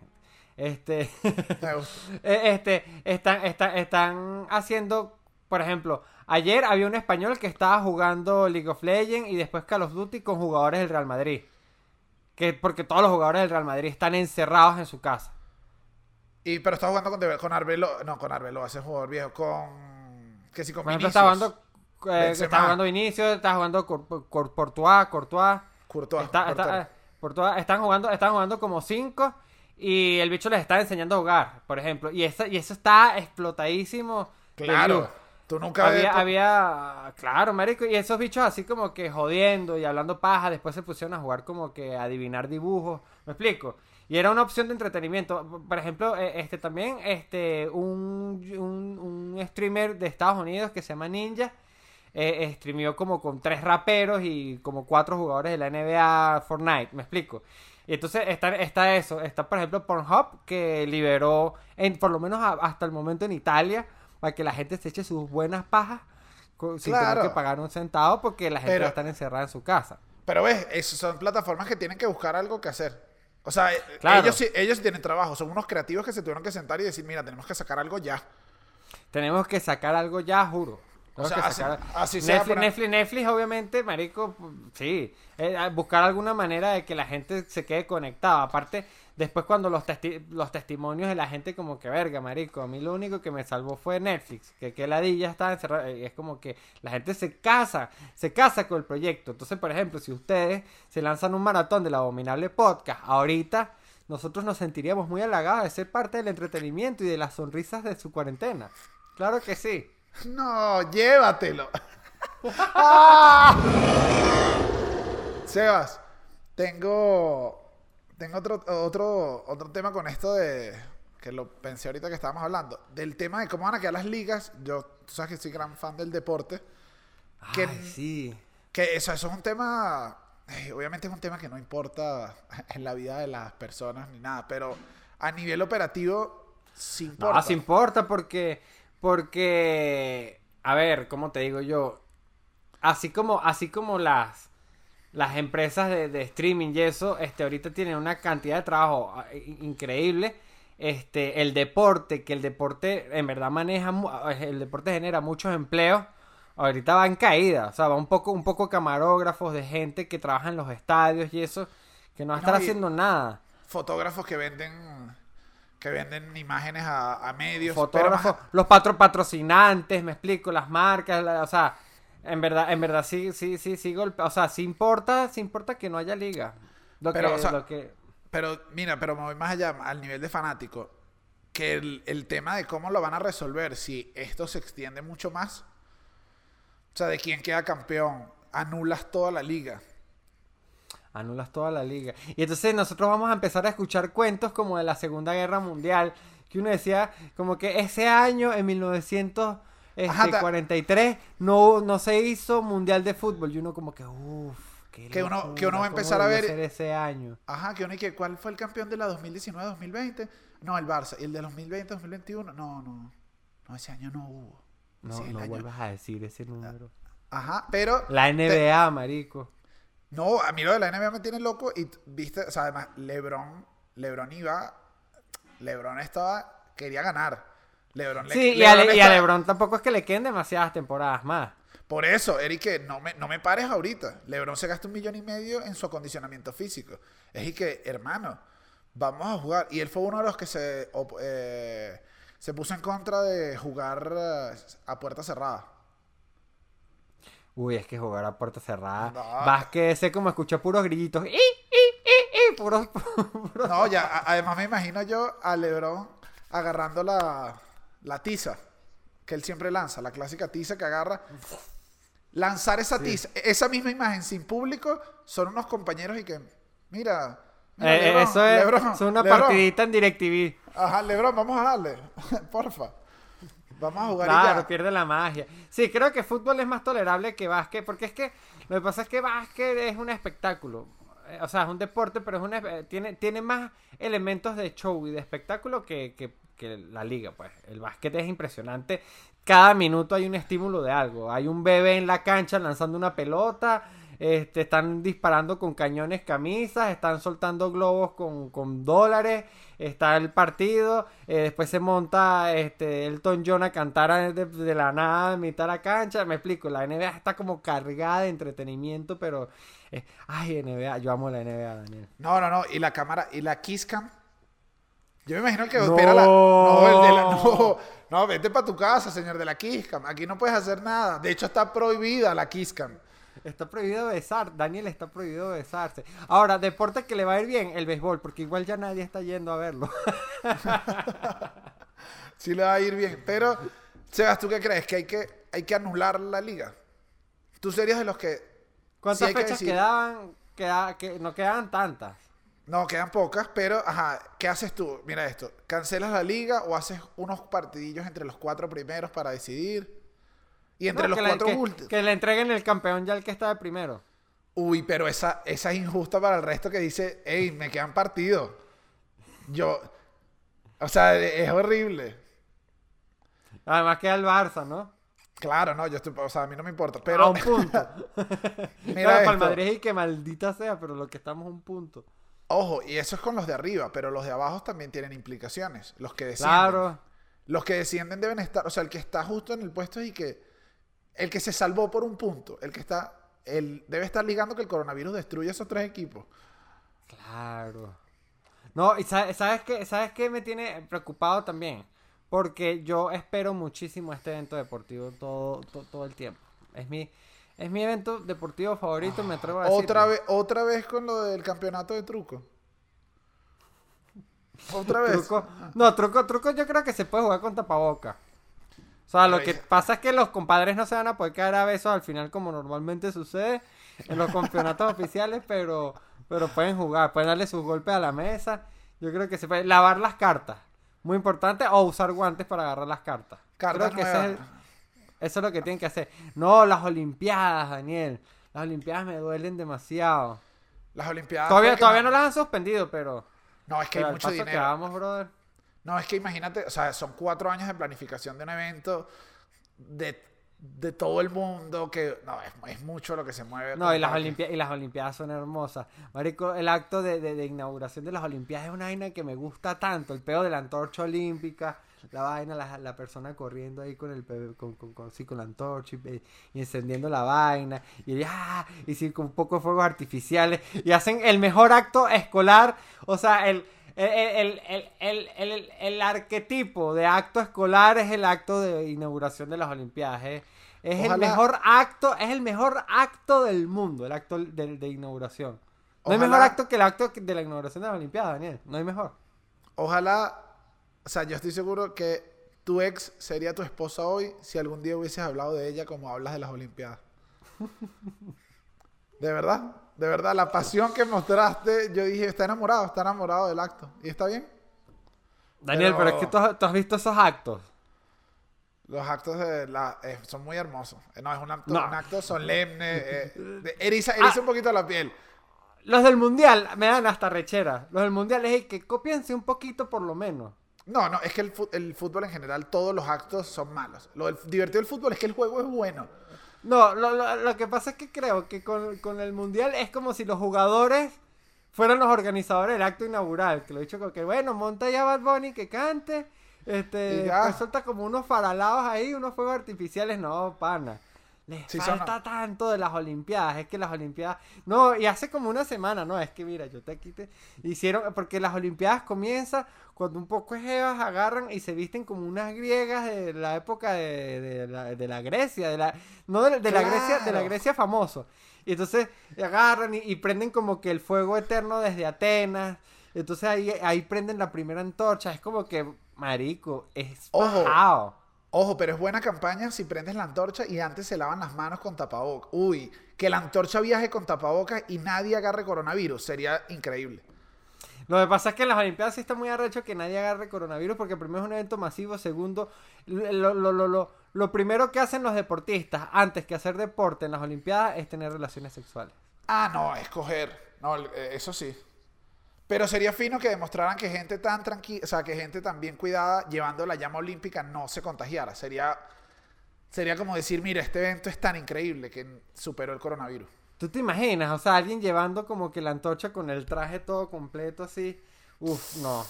Este. *laughs* Me gusta. eh, este. Están, están, están haciendo. Por ejemplo, ayer había un español que estaba jugando League of Legends y después Call of Duty con jugadores del Real Madrid. Que porque todos los jugadores del Real Madrid están encerrados en su casa. Y, pero está jugando con, con Arbelo, no, con Arbelo, ese jugador viejo, con, que sí, con Por ejemplo, Vinicius. está jugando. eh, está jugando Vinicius, está jugando Courtois, Courtois. Courtois, Está- Courtois. está- eh, Courtois, están jugando, están jugando como cinco y el bicho les está enseñando a jugar, por ejemplo. Y eso, y eso está explotadísimo. Claro, tú nunca Había, había, claro, marico, y esos bichos así como que jodiendo y hablando paja, después se pusieron a jugar como que a adivinar dibujos, ¿me explico? Y era una opción de entretenimiento. Por ejemplo, eh, este también, este, un, un, un streamer de Estados Unidos que se llama Ninja, eh, streameó como con tres raperos y como cuatro jugadores de la NBA Fortnite, ¿me explico? Y entonces está, está eso, está por ejemplo Pornhub que liberó, en, por lo menos a- hasta el momento en Italia, para que la gente se eche sus buenas pajas sin Claro. tener que pagar un centavo porque la gente Pero- va a estar encerrada en su casa. Pero ves, esas son plataformas que tienen que buscar algo que hacer. O sea, eh, Claro. ellos, ellos sí tienen trabajo. Son unos creativos que se tuvieron que sentar y decir, mira, tenemos que sacar algo ya. Tenemos que sacar algo ya, juro. O Tenemos sea, que así- sacar- así sea Netflix, para- Netflix, Netflix, obviamente, marico, sí. Eh, buscar alguna manera de que la gente se quede conectada. Aparte, después cuando los, testi- los testimonios de la gente como que, verga, marico, a mí lo único que me salvó fue Netflix. Que, que la ya estaba encerrada. Y es como que la gente se casa, se casa con el proyecto. Entonces, por ejemplo, si ustedes se lanzan un maratón del abominable podcast, ahorita... Nosotros nos sentiríamos muy halagados de ser parte del entretenimiento y de las sonrisas de su cuarentena. Claro que sí. No, llévatelo. ¡Ah! *laughs* Sebas, tengo, tengo otro, otro, otro tema con esto de que lo pensé ahorita que estábamos hablando, del tema de cómo van a quedar las ligas. Yo, tú sabes que soy gran fan del deporte. Que- Ay, sí. Que eso, eso es un tema, eh, obviamente es un tema que no importa *laughs* en la vida de las personas ni nada, pero a nivel operativo sí importa. No, sí importa porque, porque, a ver, ¿cómo te digo yo? Así como, así como las, las empresas de, de streaming y eso, este, ahorita tienen una cantidad de trabajo ah, increíble. Este, el deporte, que el deporte en verdad maneja, mu- el deporte genera muchos empleos. Ahorita va en caída, o sea, va un poco, un poco camarógrafos de gente que trabaja en los estadios y eso, que no va a estar haciendo nada. Fotógrafos que venden que venden imágenes a, a medios. Fotógrafos, más- los patro patrocinantes, me explico, las marcas, la- o sea, en verdad, en verdad sí, sí, sí, sí golpea, o sea, sí importa, sí importa que no haya liga. Lo Pero, que, o sea, lo que, Pero mira, pero me voy más allá, al nivel de fanático, que el, el tema de cómo lo van a resolver, si esto se extiende mucho más, o sea, de quién queda campeón, anulas toda la liga. Anulas toda la liga. Y entonces nosotros vamos a empezar a escuchar cuentos como de la Segunda Guerra Mundial, que uno decía como que ese año, en 1943, Ajá, ta- no, no se hizo Mundial de Fútbol. Y uno como que, uff, Que uno- que uno va a empezar a ver- ese año. Ajá, que uno y que, ¿cuál fue el campeón de la 2019-2020? No, el Barça. ¿Y el de 2020-2021? No, no. No, ese año no hubo. No, Sí, no año- vuelvas a decir ese número. Ajá, pero... La te- NBA, marico. No, a mí lo de la NBA me tiene loco y viste, o sea, además LeBron, LeBron iba, LeBron estaba, quería ganar. LeBron, le- Sí, y a, y LeBron tampoco es que le queden demasiadas temporadas más. Por eso, Eric, no me, no me pares ahorita. LeBron se gasta un millón y medio en su acondicionamiento físico. Es y que, hermano, vamos a jugar. Y él fue uno de los que se, eh, se puso en contra de jugar eh, a puerta cerrada. Uy, es que jugar a puerta cerrada. No. Vázquez ese como escuchó puros grillitos. ¡I, i, i, i! Puros, *laughs* puros- No, ya, además me imagino yo a LeBron agarrando la, la tiza que él siempre lanza, la clásica tiza que agarra. Lanzar esa tiza, esa misma imagen sin público, son unos compañeros y que, mira, mira, Eh, eh, LeBron, eso es, LeBron, es una LeBron. partidita en DirecTV. Ajá, Lebron, vamos a darle. *laughs* Porfa. Vamos a jugar Claro, ya. pierde la magia. Sí, creo que fútbol es más tolerable que básquet, porque es que lo que pasa es que básquet es un espectáculo. Eh, O sea, es un deporte, pero es un, espe- tiene, tiene más elementos de show y de espectáculo que- que la liga. Pues el básquet es impresionante. Cada minuto hay un estímulo de algo. Hay un bebé en la cancha lanzando una pelota. Este, están disparando con cañones camisas, están soltando globos con, con dólares, está el partido, eh, después se monta este, Elton John a cantar de, de la nada, en mitad de la cancha, me explico, la NBA está como cargada de entretenimiento, pero, eh, ay, NBA, yo amo la NBA, Daniel. No, no, no. Y la cámara, y la Kiss Cam. Yo me imagino que No. la. No, el de la. *laughs* No, no vete para tu casa, señor de la Kiss Cam. Aquí no puedes hacer nada. De hecho, está prohibida la Kiss Cam. Está prohibido besar, Daniel está prohibido besarse. Ahora, deporte que le va a ir bien, el béisbol, porque igual ya nadie está yendo a verlo. *laughs* Sí le va a ir bien. Pero, Sebas, ¿tú qué crees? ¿Que hay que, hay que anular la liga? ¿Tú serías de los que. ¿Cuántas sí que fechas decir- quedaban? Queda- que, no quedaban tantas. No, quedan pocas, pero, ajá, ¿qué haces tú? Mira esto, ¿cancelas la liga o haces unos partidillos entre los cuatro primeros para decidir? Y entre No, los le, cuatro que- últimos. que le entreguen el campeón ya al que está de primero. Uy, pero esa, esa es injusta para el resto que dice, hey, me quedan partidos. Yo, o sea, es horrible. Además queda el Barça, ¿no? Claro, no, yo estoy, o sea, a mí no me importa, Pero a un punto. *laughs* mira claro, para esto. el Madrid y que maldita sea, pero lo que estamos a un punto. Ojo, y eso es con los de arriba, pero los de abajo también tienen implicaciones. Los que descienden. Claro. Los que descienden deben estar, o sea, el que está justo en el puesto y que el que se salvó por un punto, el que está, el debe estar ligando que el coronavirus destruye esos tres equipos. Claro. No, y sa- sabes qué, sabes qué me tiene preocupado también, porque yo espero muchísimo este evento deportivo todo, to- todo, el tiempo. Es mi, es mi evento deportivo favorito, me atrevo a decir. Otra vez, otra vez con lo del campeonato de truco. Otra vez. Truco, no, truco, truco yo creo que se puede jugar con tapaboca. O sea, lo que pasa es que los compadres no se van a poder caer a besos al final como normalmente sucede en los campeonatos *laughs* oficiales, pero, pero pueden jugar, pueden darle sus golpes a la mesa. Yo creo que se puede lavar las cartas, muy importante, o usar guantes para agarrar las cartas. Cartas creo que ese es nuevas. el- eso es lo que tienen que hacer. No, las Olimpiadas, Daniel. Las Olimpiadas me duelen demasiado. Las Olimpiadas. Todavía, todavía no las han suspendido, pero... No, es que pero hay mucho que dinero. vamos, brother. No, es que imagínate, o sea, son cuatro años de planificación de un evento de, de todo el mundo que, no, es, es mucho lo que se mueve. No, y las, tal- olimpi- y las Olimpiadas son hermosas. Marico, el acto de, de- de inauguración de las Olimpiadas es una vaina que me gusta tanto. El peo de la antorcha olímpica, la vaina, la, la persona corriendo ahí con el con, con, con, sí, con la antorcha y, y encendiendo la vaina, y, ah, y sí, con un poco de fuegos artificiales, y hacen el mejor acto escolar, o sea, el, el, el, el, el, arquetipo de acto escolar es el acto de inauguración de las Olimpiadas, es, el mejor acto, es el mejor acto del mundo, el acto de, de inauguración. No hay mejor acto que el acto de la inauguración de las Olimpiadas, Daniel. No hay mejor. Ojalá, o sea, yo estoy seguro que tu ex sería tu esposa hoy si algún día hubieses hablado de ella como hablas de las Olimpiadas. *laughs* De verdad, de verdad, la pasión que mostraste, yo dije, está enamorado, está enamorado del acto. ¿Y está bien? Daniel, pero, Pero- es que tú, has- tú has visto esos actos. Los actos de la, eh, son muy hermosos. Eh, no, es un acto, No. un acto solemne. eh, de- eriza eriza Ah. un poquito la piel. Los del mundial me dan hasta rechera. Los del mundial es que copiense un poquito por lo menos. No, no, es que el, el fútbol en general, todos los actos son malos. Lo del- divertido del fútbol es que el juego es bueno. No, lo, lo- lo que pasa es que creo que con, con el mundial es como si los jugadores fueran los organizadores del acto inaugural. Que lo he dicho como que, bueno, monta ya Bad Bunny que cante. Este, pues suelta como unos faralados ahí, unos fuegos artificiales. No, pana. Les Sí, son- falta tanto de las Olimpiadas. Es que las Olimpiadas. No, y hace como una semana, no, es que mira, yo te quité. Hicieron. Porque las Olimpiadas comienzan cuando un poco de jevas agarran y se visten como unas griegas de la época de, de la, de la Grecia. De la, no de, de la Grecia, de la. Grecia famoso. Y entonces agarran y, y prenden como que el fuego eterno desde Atenas. Entonces ahí, ahí prenden la primera antorcha. Es como que, marico, es Ojo. bajado. Ojo, pero es buena campaña si prendes la antorcha y antes se lavan las manos con tapabocas. Uy, que la antorcha viaje con tapabocas y nadie agarre coronavirus. Sería increíble. Lo que pasa es que en las Olimpiadas sí está muy arrecho que nadie agarre coronavirus porque primero es un evento masivo, segundo, lo, lo, lo, lo, lo primero que hacen los deportistas antes que hacer deporte en las Olimpiadas es tener relaciones sexuales. Ah, no, escoger. No, eh, eso sí. Pero sería fino que demostraran que gente tan tranquila, o sea, que gente tan bien cuidada llevando la llama olímpica no se contagiara. Sería, sería como decir, mira, este evento es tan increíble que superó el coronavirus. ¿Tú te imaginas? O sea, alguien llevando como que la antorcha con el traje todo completo así. Uf, no.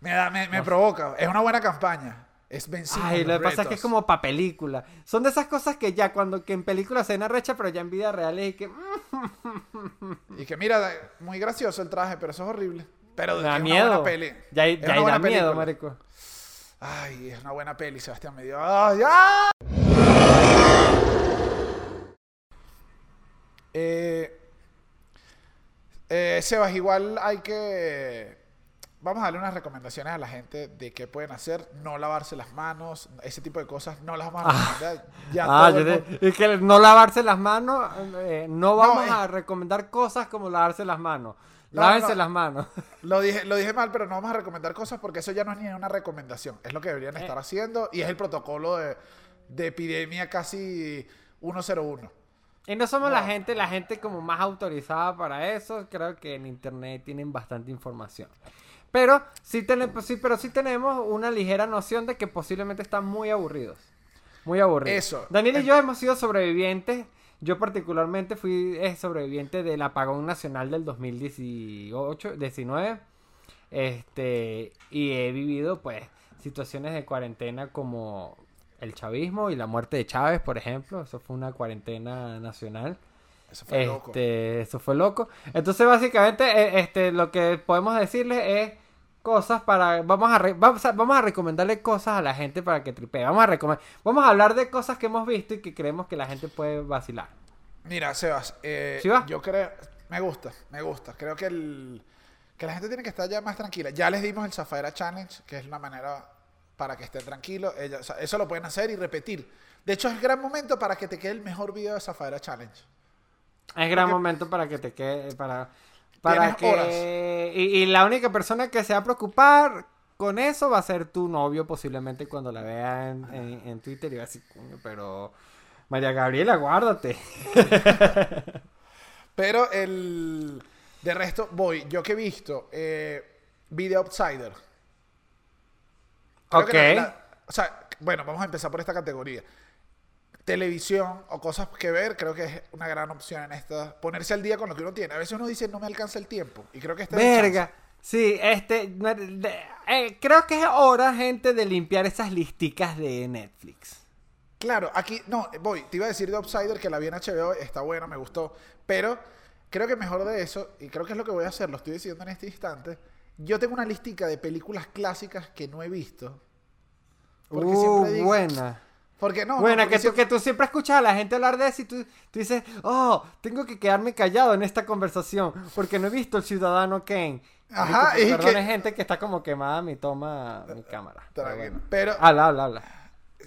Me, da, me, me provoca. Es una buena campaña. Es vencido. Ay, lo que pasa es que es como pa' película. Son de esas cosas que ya cuando que en película se ven arrecha, pero ya en vida real es que... *laughs* Y que mira, muy gracioso el traje, pero eso es horrible. Pero da es una miedo. buena peli. Ya, Es ya una da buena miedo, película. marico. Ay, es una buena peli, Sebastián me dio. ¡Ay, ¡ah! Eh, eh, Sebas, igual hay que. Vamos a darle unas recomendaciones a la gente de qué pueden hacer. No lavarse las manos, ese tipo de cosas. No las vamos a recomendar. Ya Ah, todo yo te- mundo- es que no lavarse las manos, eh, no vamos eh. a recomendar cosas como lavarse las manos. No, Lávense no. las manos. *laughs* Lo dije, lo dije mal, pero no vamos a recomendar cosas porque eso ya no es ni una recomendación. Es lo que deberían Eh. estar haciendo y es el protocolo de, de epidemia casi 101. Y no somos la gente, la gente como más autorizada para eso. Creo que en internet tienen bastante información. Pero sí, tenemos, sí, pero sí tenemos una ligera noción de que posiblemente están muy aburridos. Muy aburridos. Eso. Daniel y yo hemos sido sobrevivientes. Yo particularmente fui eh, sobreviviente del apagón nacional del 2018, 19. Este, y he vivido pues situaciones de cuarentena como el chavismo y la muerte de Chávez, por ejemplo. Eso fue una cuarentena nacional. Eso fue loco. Este, eso fue loco. Entonces, básicamente, eh, este, lo que podemos decirles es cosas para. Vamos a, re- vamos a, vamos a recomendarle cosas a la gente para que tripee. Vamos a recomend- Vamos a hablar de cosas que hemos visto y que creemos que la gente puede vacilar. Mira, Sebas, eh, ¿Sí va? yo creo, me gusta, me gusta. Creo que el que la gente tiene que estar ya más tranquila. Ya les dimos el Zafaera Challenge, que es una manera para que estén tranquilos. O sea, eso lo pueden hacer y repetir. De hecho, es gran momento para que te quede el mejor video de Zafaera Challenge. Es gran Porque- momento para que te quede. Para, para que. horas. Y, y la única persona que se va a preocupar con eso va a ser tu novio, posiblemente cuando la vea en, en- en Twitter y va a decir, "Coño, pero. María Gabriela, guárdate. *laughs* Pero el de resto, voy. Yo que he visto eh, Video Outsider. Creo Ok. que la- la- o sea, bueno, vamos a empezar por esta categoría. Televisión o cosas que ver, creo que es una gran opción en esta. Ponerse al día con lo que uno tiene. A veces uno dice, no me alcanza el tiempo. Y creo que este es el Verga. Sí, este. de- eh, creo que es hora, gente, de limpiar esas listicas de Netflix. Claro, aquí, no, voy, te iba a decir de Outsider que la vi en HBO, está buena, me gustó, pero creo que mejor de eso, y creo que es lo que voy a hacer, lo estoy diciendo en este instante, yo tengo una listica de películas clásicas que no he visto. Porque Uh, siempre digo- buena. Porque no, no, Buena, porque que tú, siempre- que tú siempre escuchas a la gente hablar de eso y tú, tú dices, oh, tengo que quedarme callado en esta conversación porque no he visto el ciudadano Kane. Ajá, y que- gente que está como quemada mi toma, mi cámara. Pero bueno. Pero, Habla, habla, habla.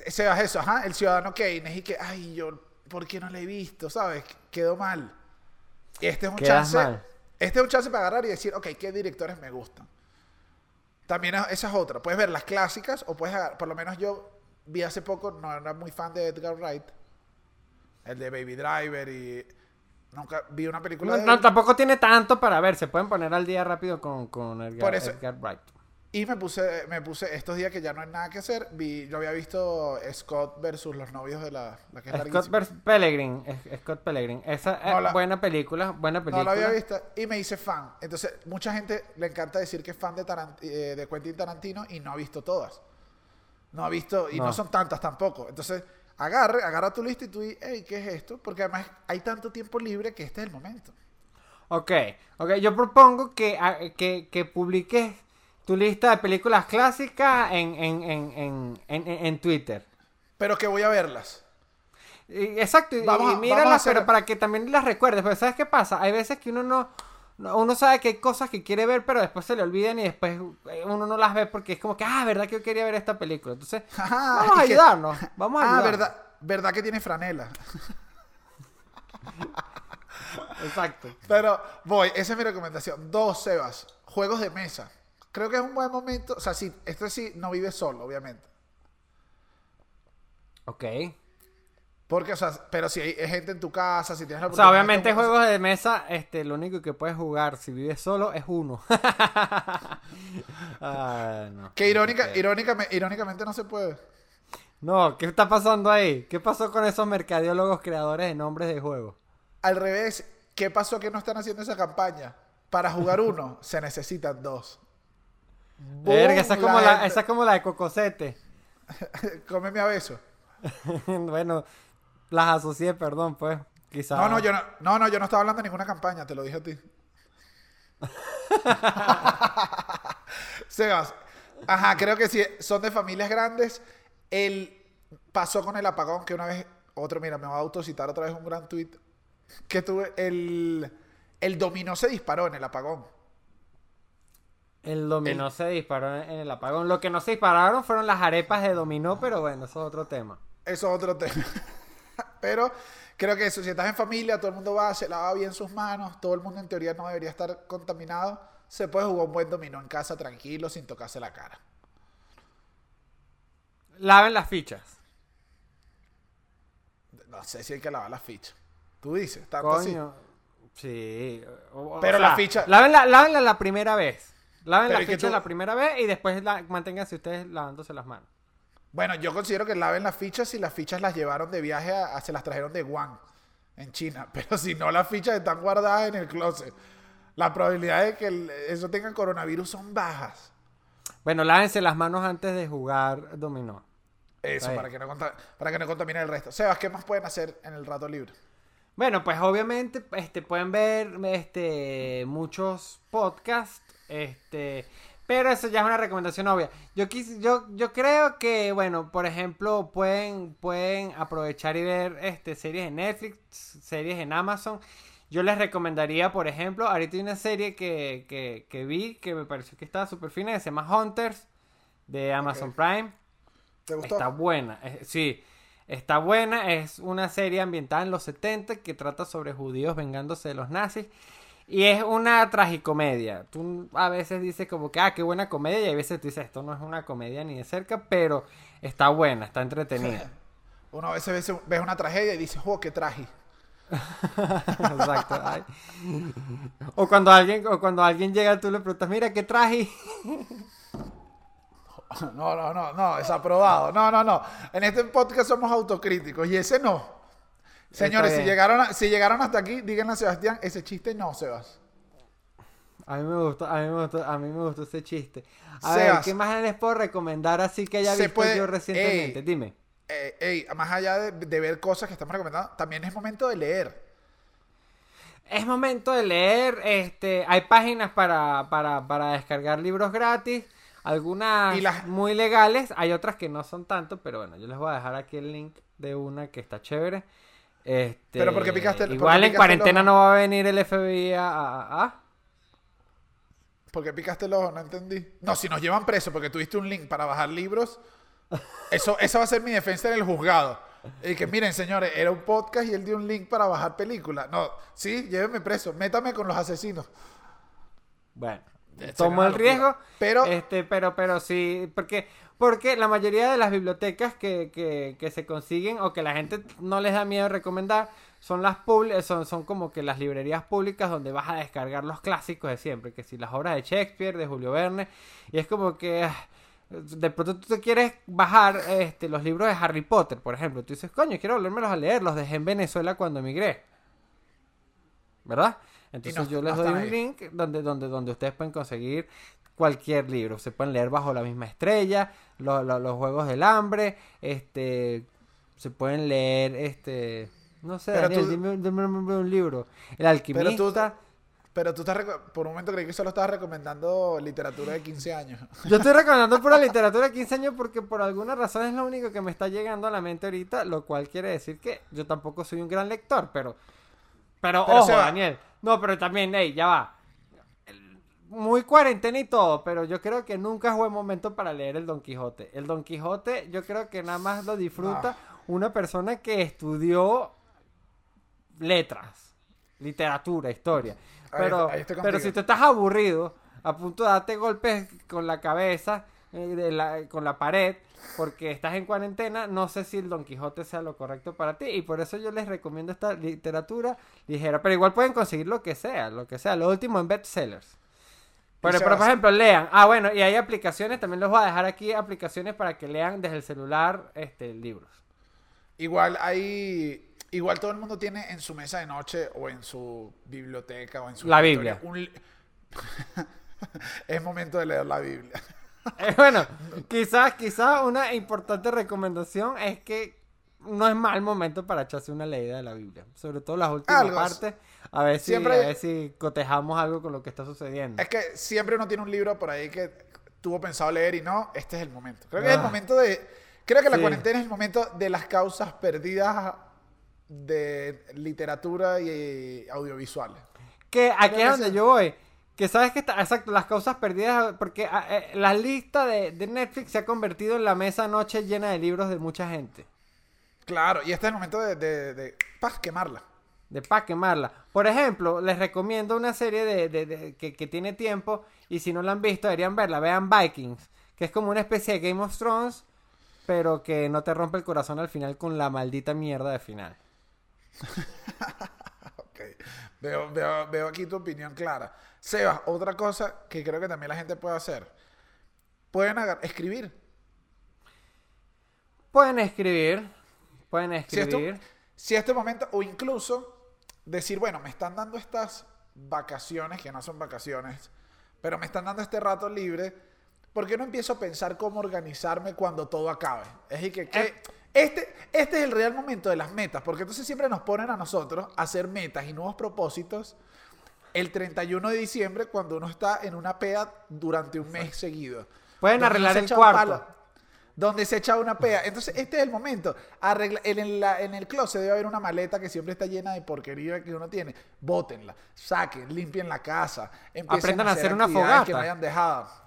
Sebas, eso, ajá, el ciudadano Kane, y que, ay, yo, ¿por qué no lo he visto? ¿Sabes? Quedó mal. Este es un Quedas chance. mal. Este es un chance para agarrar y decir, ok, ¿qué directores me gustan? También es- esa es otra. Puedes ver las clásicas o puedes agarrar, por lo menos yo vi hace poco, no era muy fan de Edgar Wright, el de Baby Driver y nunca vi una película No, de no, tampoco tiene tanto para ver, se pueden poner al día rápido con, con Edgar, Por eso- Edgar Wright. Y me puse, me puse estos días que ya no hay nada que hacer, vi, yo había visto Scott versus los novios de la, la que es Scott vs. Pellegrin, es- Scott Pellegrin. Esa es No la- buena película, buena No película. lo había visto y me hice fan. Entonces, mucha gente le encanta decir que es fan de, Tarant- eh, de Quentin Tarantino y no ha visto todas. No ha visto, y no, No. son tantas tampoco. Entonces, agarre, agarra tu lista y tú dices, hey, ¿qué es esto? Porque además hay tanto tiempo libre que este es el momento. Ok, ok, yo propongo que, a- que, que publiques tu lista de películas clásicas en, en, en, en, en, en Twitter. Pero que voy a verlas. Exacto, y, Vamos míralas, hacer- pero para que también las recuerdes, porque ¿sabes qué pasa? Hay veces que uno no, no- uno sabe que hay cosas que quiere ver, pero después se le olvidan y después eh, uno no las ve porque es como que, ah, verdad que yo quería ver esta película. Entonces, *laughs* vamos a que- ayudarnos, vamos a Ah, ayudarnos. verdad, verdad que tiene franela. *laughs* Exacto. Pero voy, esa es mi recomendación. Dos, Sebas. Juegos de mesa. Creo que es un buen momento. O sea, sí, esto sí no vive solo, obviamente. Ok. Porque, o sea, pero si hay gente en tu casa, si tienes la O sea, obviamente de juegos de mesa, este, lo único que puedes jugar si vives solo es uno. *laughs* Ah, no. Que irónica, irónicamente, irónicamente no se puede. No, ¿qué está pasando ahí? ¿Qué pasó con esos mercadiólogos creadores de nombres de juegos? Al revés, ¿qué pasó que no están haciendo esa campaña? Para jugar uno *laughs* se necesitan dos. Verga, esa es como la esa es como la de Cocosete. *laughs* Cómeme a beso. bueno, las asocié, perdón, pues. Quizás. No, no, yo no, no, no, yo no estaba hablando de ninguna campaña, te lo dije a ti. *laughs* Sebas, ajá, creo que si son de familias grandes, el pasó con el apagón que una vez, otro, mira, me voy a autocitar otra vez un gran tweet que tuve, el, el dominó se disparó en el apagón. El dominó se disparó en el apagón. Lo que no se dispararon fueron las arepas de dominó, pero bueno, eso es otro tema. Eso es otro tema. Pero creo que eso, si estás en familia, todo el mundo va, se lava bien sus manos, todo el mundo en teoría no debería estar contaminado, se puede jugar un buen dominó en casa tranquilo, sin tocarse la cara. Laven las fichas. No sé si hay que lavar las fichas. Tú dices, tanto así. Coño. Sí. o- o Pero sea, la ficha- Lávenla, lávenla la primera vez. Laven Pero la ficha tú- la primera vez y después la, manténganse ustedes lavándose las manos. Bueno, yo considero que laven las fichas si las fichas las llevaron de viaje a, a- se las trajeron de Wuhan, en China. *laughs* Pero si no, las fichas están guardadas en el closet. La probabilidad de que el- eso tenga coronavirus son bajas. Bueno, lávense las manos antes de jugar dominó. Eso, para que, no para que no contamine el resto. Sebas, ¿qué más pueden hacer en el rato libre? Bueno, pues obviamente este, pueden ver este, muchos podcasts, este, pero eso ya es una recomendación obvia. Yo, quis, yo, yo creo que, bueno, por ejemplo, pueden, pueden aprovechar y ver este, series en Netflix, series en Amazon. Yo les recomendaría, por ejemplo, ahorita hay una serie que, que, que vi que me pareció que estaba súper fina, que se llama Hunters, de Amazon Prime. ¿Te gustó? Está buena, sí. Está buena, es una serie ambientada en los 70 que trata sobre judíos vengándose de los nazis. Y es una tragicomedia. Tú a veces dices como que, ah, qué buena comedia. Y a veces tú dices, esto no es una comedia ni de cerca, pero está buena, está entretenida. Uno a veces ve- ves una tragedia y dices, oh, qué traje. *laughs* Exacto. ay. O cuando alguien, o cuando alguien llega, tú le preguntas, mira, qué traje. *laughs* No, no, no, no, desaprobado. No, no, no. En este podcast somos autocríticos y ese no. Señores, si bien. llegaron, a- si llegaron hasta aquí, díganle a Sebastián, ese chiste no, Sebas. A mí me gustó, a mí me gustó, a mí me gustó ese chiste. A ver. ¿qué más les puedo recomendar así que haya visto puede- yo recientemente? Ey. Dime. Ey, más allá de, de ver cosas que estamos recomendando, también es momento de leer. Es momento de leer, este, hay páginas para, para, para descargar libros gratis, algunas Y las- muy legales, hay otras que no son tanto, pero bueno, yo les voy a dejar aquí el link de una que está chévere. Este, Pero ¿por qué picaste el- Igual qué en cuarentena no va a venir el FBI a... a- a- ¿Por qué picaste el ojo? No entendí. No, si nos llevan preso porque tuviste un link para bajar libros, eso, esa va a ser mi defensa en el juzgado. Y que miren, señores, era un podcast y él dio un link para bajar películas. No, sí, llévenme preso, métame con los asesinos. Bueno, tomo el riesgo, Pero- este, pero, pero sí, porque, porque la mayoría de las bibliotecas que, que, que se consiguen o que la gente no les da miedo recomendar son las son, son como que las librerías públicas donde vas a descargar los clásicos de siempre, que si las obras de Shakespeare, de Julio Verne, y es como que ah, de pronto tú te quieres bajar este, los libros de Harry Potter, por ejemplo, tú dices, coño, quiero volvérmelos a leer, los dejé en Venezuela cuando emigré. ¿verdad? Entonces no- yo les no doy un ahí. link donde, donde, donde ustedes pueden conseguir cualquier libro. Se pueden leer bajo la misma estrella, lo- lo- los juegos del hambre, este, se pueden leer, este, no sé, Daniel, tú- dime, dime un libro. El alquimista. Pero tú estás, por un momento creí que solo estabas recomendando literatura de 15 años. Yo estoy *laughs* recomendando pura literatura de 15 años porque por alguna razón es lo único que me está llegando a la mente ahorita, lo cual quiere decir que yo tampoco soy un gran lector, pero pero, Pero, ojo, Daniel. No, pero también, hey, ya va. Muy cuarentena y todo, pero yo creo que nunca es buen momento para leer el Don Quijote. El Don Quijote yo creo que nada más lo disfruta una persona que estudió letras, literatura, historia. Pero, ahí pero si tú estás aburrido, a punto de darte golpes con la cabeza, eh, de la- con la pared, porque estás en cuarentena, no sé si el Don Quijote sea lo correcto para ti. Y por eso yo les recomiendo esta literatura ligera. Pero igual pueden conseguir lo que sea, lo que sea. Lo último en bestsellers. Pero, pero, por ejemplo, lean. Ah, bueno, y hay aplicaciones, también les voy a dejar aquí aplicaciones para que lean desde el celular este, libros. Igual hay. Igual todo el mundo tiene en su mesa de noche o en su biblioteca o en su La Biblia. un *laughs* es momento de leer la Biblia. *laughs* Eh, bueno, *laughs* quizás, quizás una importante recomendación es que no es mal momento para echarse una leída de la Biblia. Sobre todo las últimas Algo. partes. A ver si, Siempre- a ver si cotejamos algo con lo que está sucediendo. Es que siempre uno tiene un libro por ahí que tuvo pensado leer y no, este es el momento. Creo que es el Ah. momento de. Creo que la Sí. cuarentena es el momento de las causas perdidas de literatura y audiovisuales. Que aquí es donde yo voy. Que sabes que está, exacto, las causas perdidas, porque ah, eh, la lista de, de Netflix se ha convertido en la mesa noche llena de libros de mucha gente. Claro, y este es el momento de, de, de, paz, quemarla. De pa' quemarla. Por ejemplo, les recomiendo una serie de, de- de- que, que tiene tiempo y si no la han visto deberían verla. Vean Vikings, que es como una especie de Game of Thrones, pero que no te rompe el corazón al final con la maldita mierda de final. *laughs* Ok. Veo, veo, veo aquí tu opinión clara. Sebas, otra cosa que creo que también la gente puede hacer. Pueden escribir. Pueden escribir, pueden Si escribir. si este momento, o incluso decir, bueno, me están dando estas vacaciones, que no son vacaciones, pero me están dando este rato libre, ¿por qué no empiezo a pensar cómo organizarme cuando todo acabe? Es decir, que, que Eh. este, este es el real momento de las metas, porque entonces siempre nos ponen a nosotros a hacer metas y nuevos propósitos el 31 de diciembre cuando uno está en una pea durante un mes seguido. Pueden arreglar el cuarto. palo, donde se echa una pea. Entonces, este es el momento. Arregla- en, el, en el closet debe haber una maleta que siempre está llena de porquería que uno tiene. Bótenla, saquen, limpien la casa. Aprendan a hacer una actividades que fogata. no hayan dejado.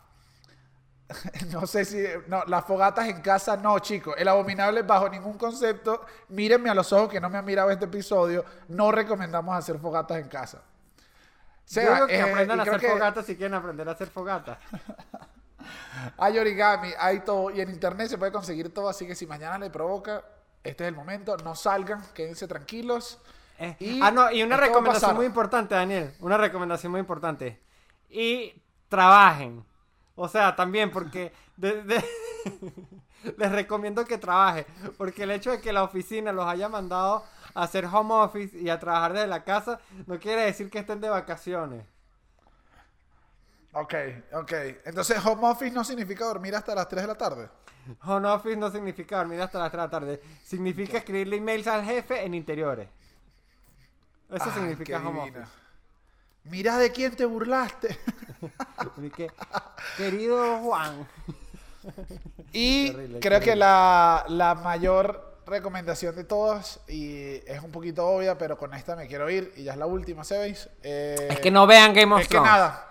*laughs* No sé si. No, las fogatas en casa no, chicos. El abominable bajo ningún concepto. Mírenme a los ojos que no me han mirado este episodio. No recomendamos hacer fogatas en casa. Yo Seba, digo que eh, aprendan a hacer que fogatas si quieren aprender a hacer fogatas. *laughs* Hay origami, hay todo. Y en internet se puede conseguir todo. Así que si mañana le provoca, este es el momento. No salgan, quédense tranquilos. Eh, Y ah, no, y una recomendación muy importante, Daniel. Una recomendación muy importante. Y trabajen. O sea, también porque *laughs* de- de- les recomiendo que trabajen. Porque el hecho de que la oficina los haya mandado a hacer home office y a trabajar desde la casa no quiere decir que estén de vacaciones. Ok, ok. Entonces, home office no significa dormir hasta las 3 de la tarde. Home office no significa dormir hasta las 3 de la tarde. Significa escribirle emails al jefe en interiores. Eso Ay, significa home office. Mira de quién te burlaste. *laughs* Que, querido Juan. Y *laughs* Terrible, creo terrible. que la, la mayor recomendación de todos, y es un poquito obvia, pero con esta me quiero ir, y ya es la última, ¿sabéis? Eh, Es que no vean Game of es que Thrones. nada.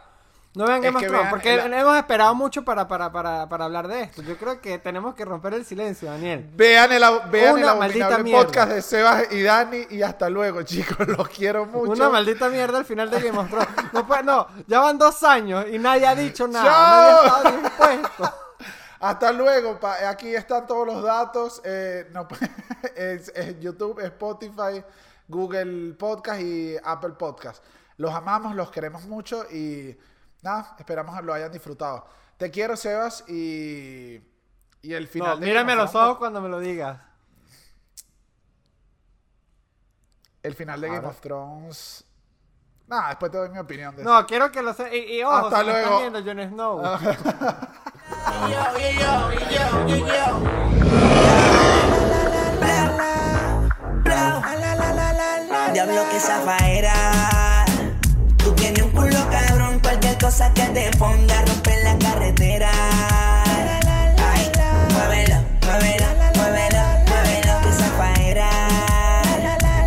No vean Es Game of Thrones, porque la- hemos esperado mucho para, para, para, para hablar de esto. Yo creo que tenemos que romper el silencio, Daniel. Vean el, vean el podcast de Sebas y Dani, y hasta luego, chicos. *laughs* Los quiero mucho. Una maldita mierda al final de Game of Thrones. No, puede- no, ya van dos años y nadie ha dicho nada. ¡Chao! Nadie ha estado dispuesto. *laughs* Hasta luego. pa- Aquí están todos los datos. eh, no, *laughs* es, es YouTube, Spotify, Google Podcast y Apple Podcast. Los amamos, los queremos mucho y nada, esperamos que lo hayan disfrutado. Te quiero, Sebas, y, y el final. No, de mírame los of Thrones- ojos cuando me lo digas. El final de Game Ahora. of Thrones. Nada, después te doy mi opinión de eso. No, quiero que lo sé. Y, y ojo, Hasta si están luego. viendo Jon Snow. *laughs* Diablo que zafaera. Cosa que te ponga romper la carretera. Ay, muévelo, muévelo, muévelo, muévelo que zafaera.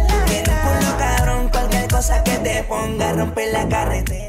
Tú tienes un culo cabrón, cualquier cosa que te ponga romper la carretera.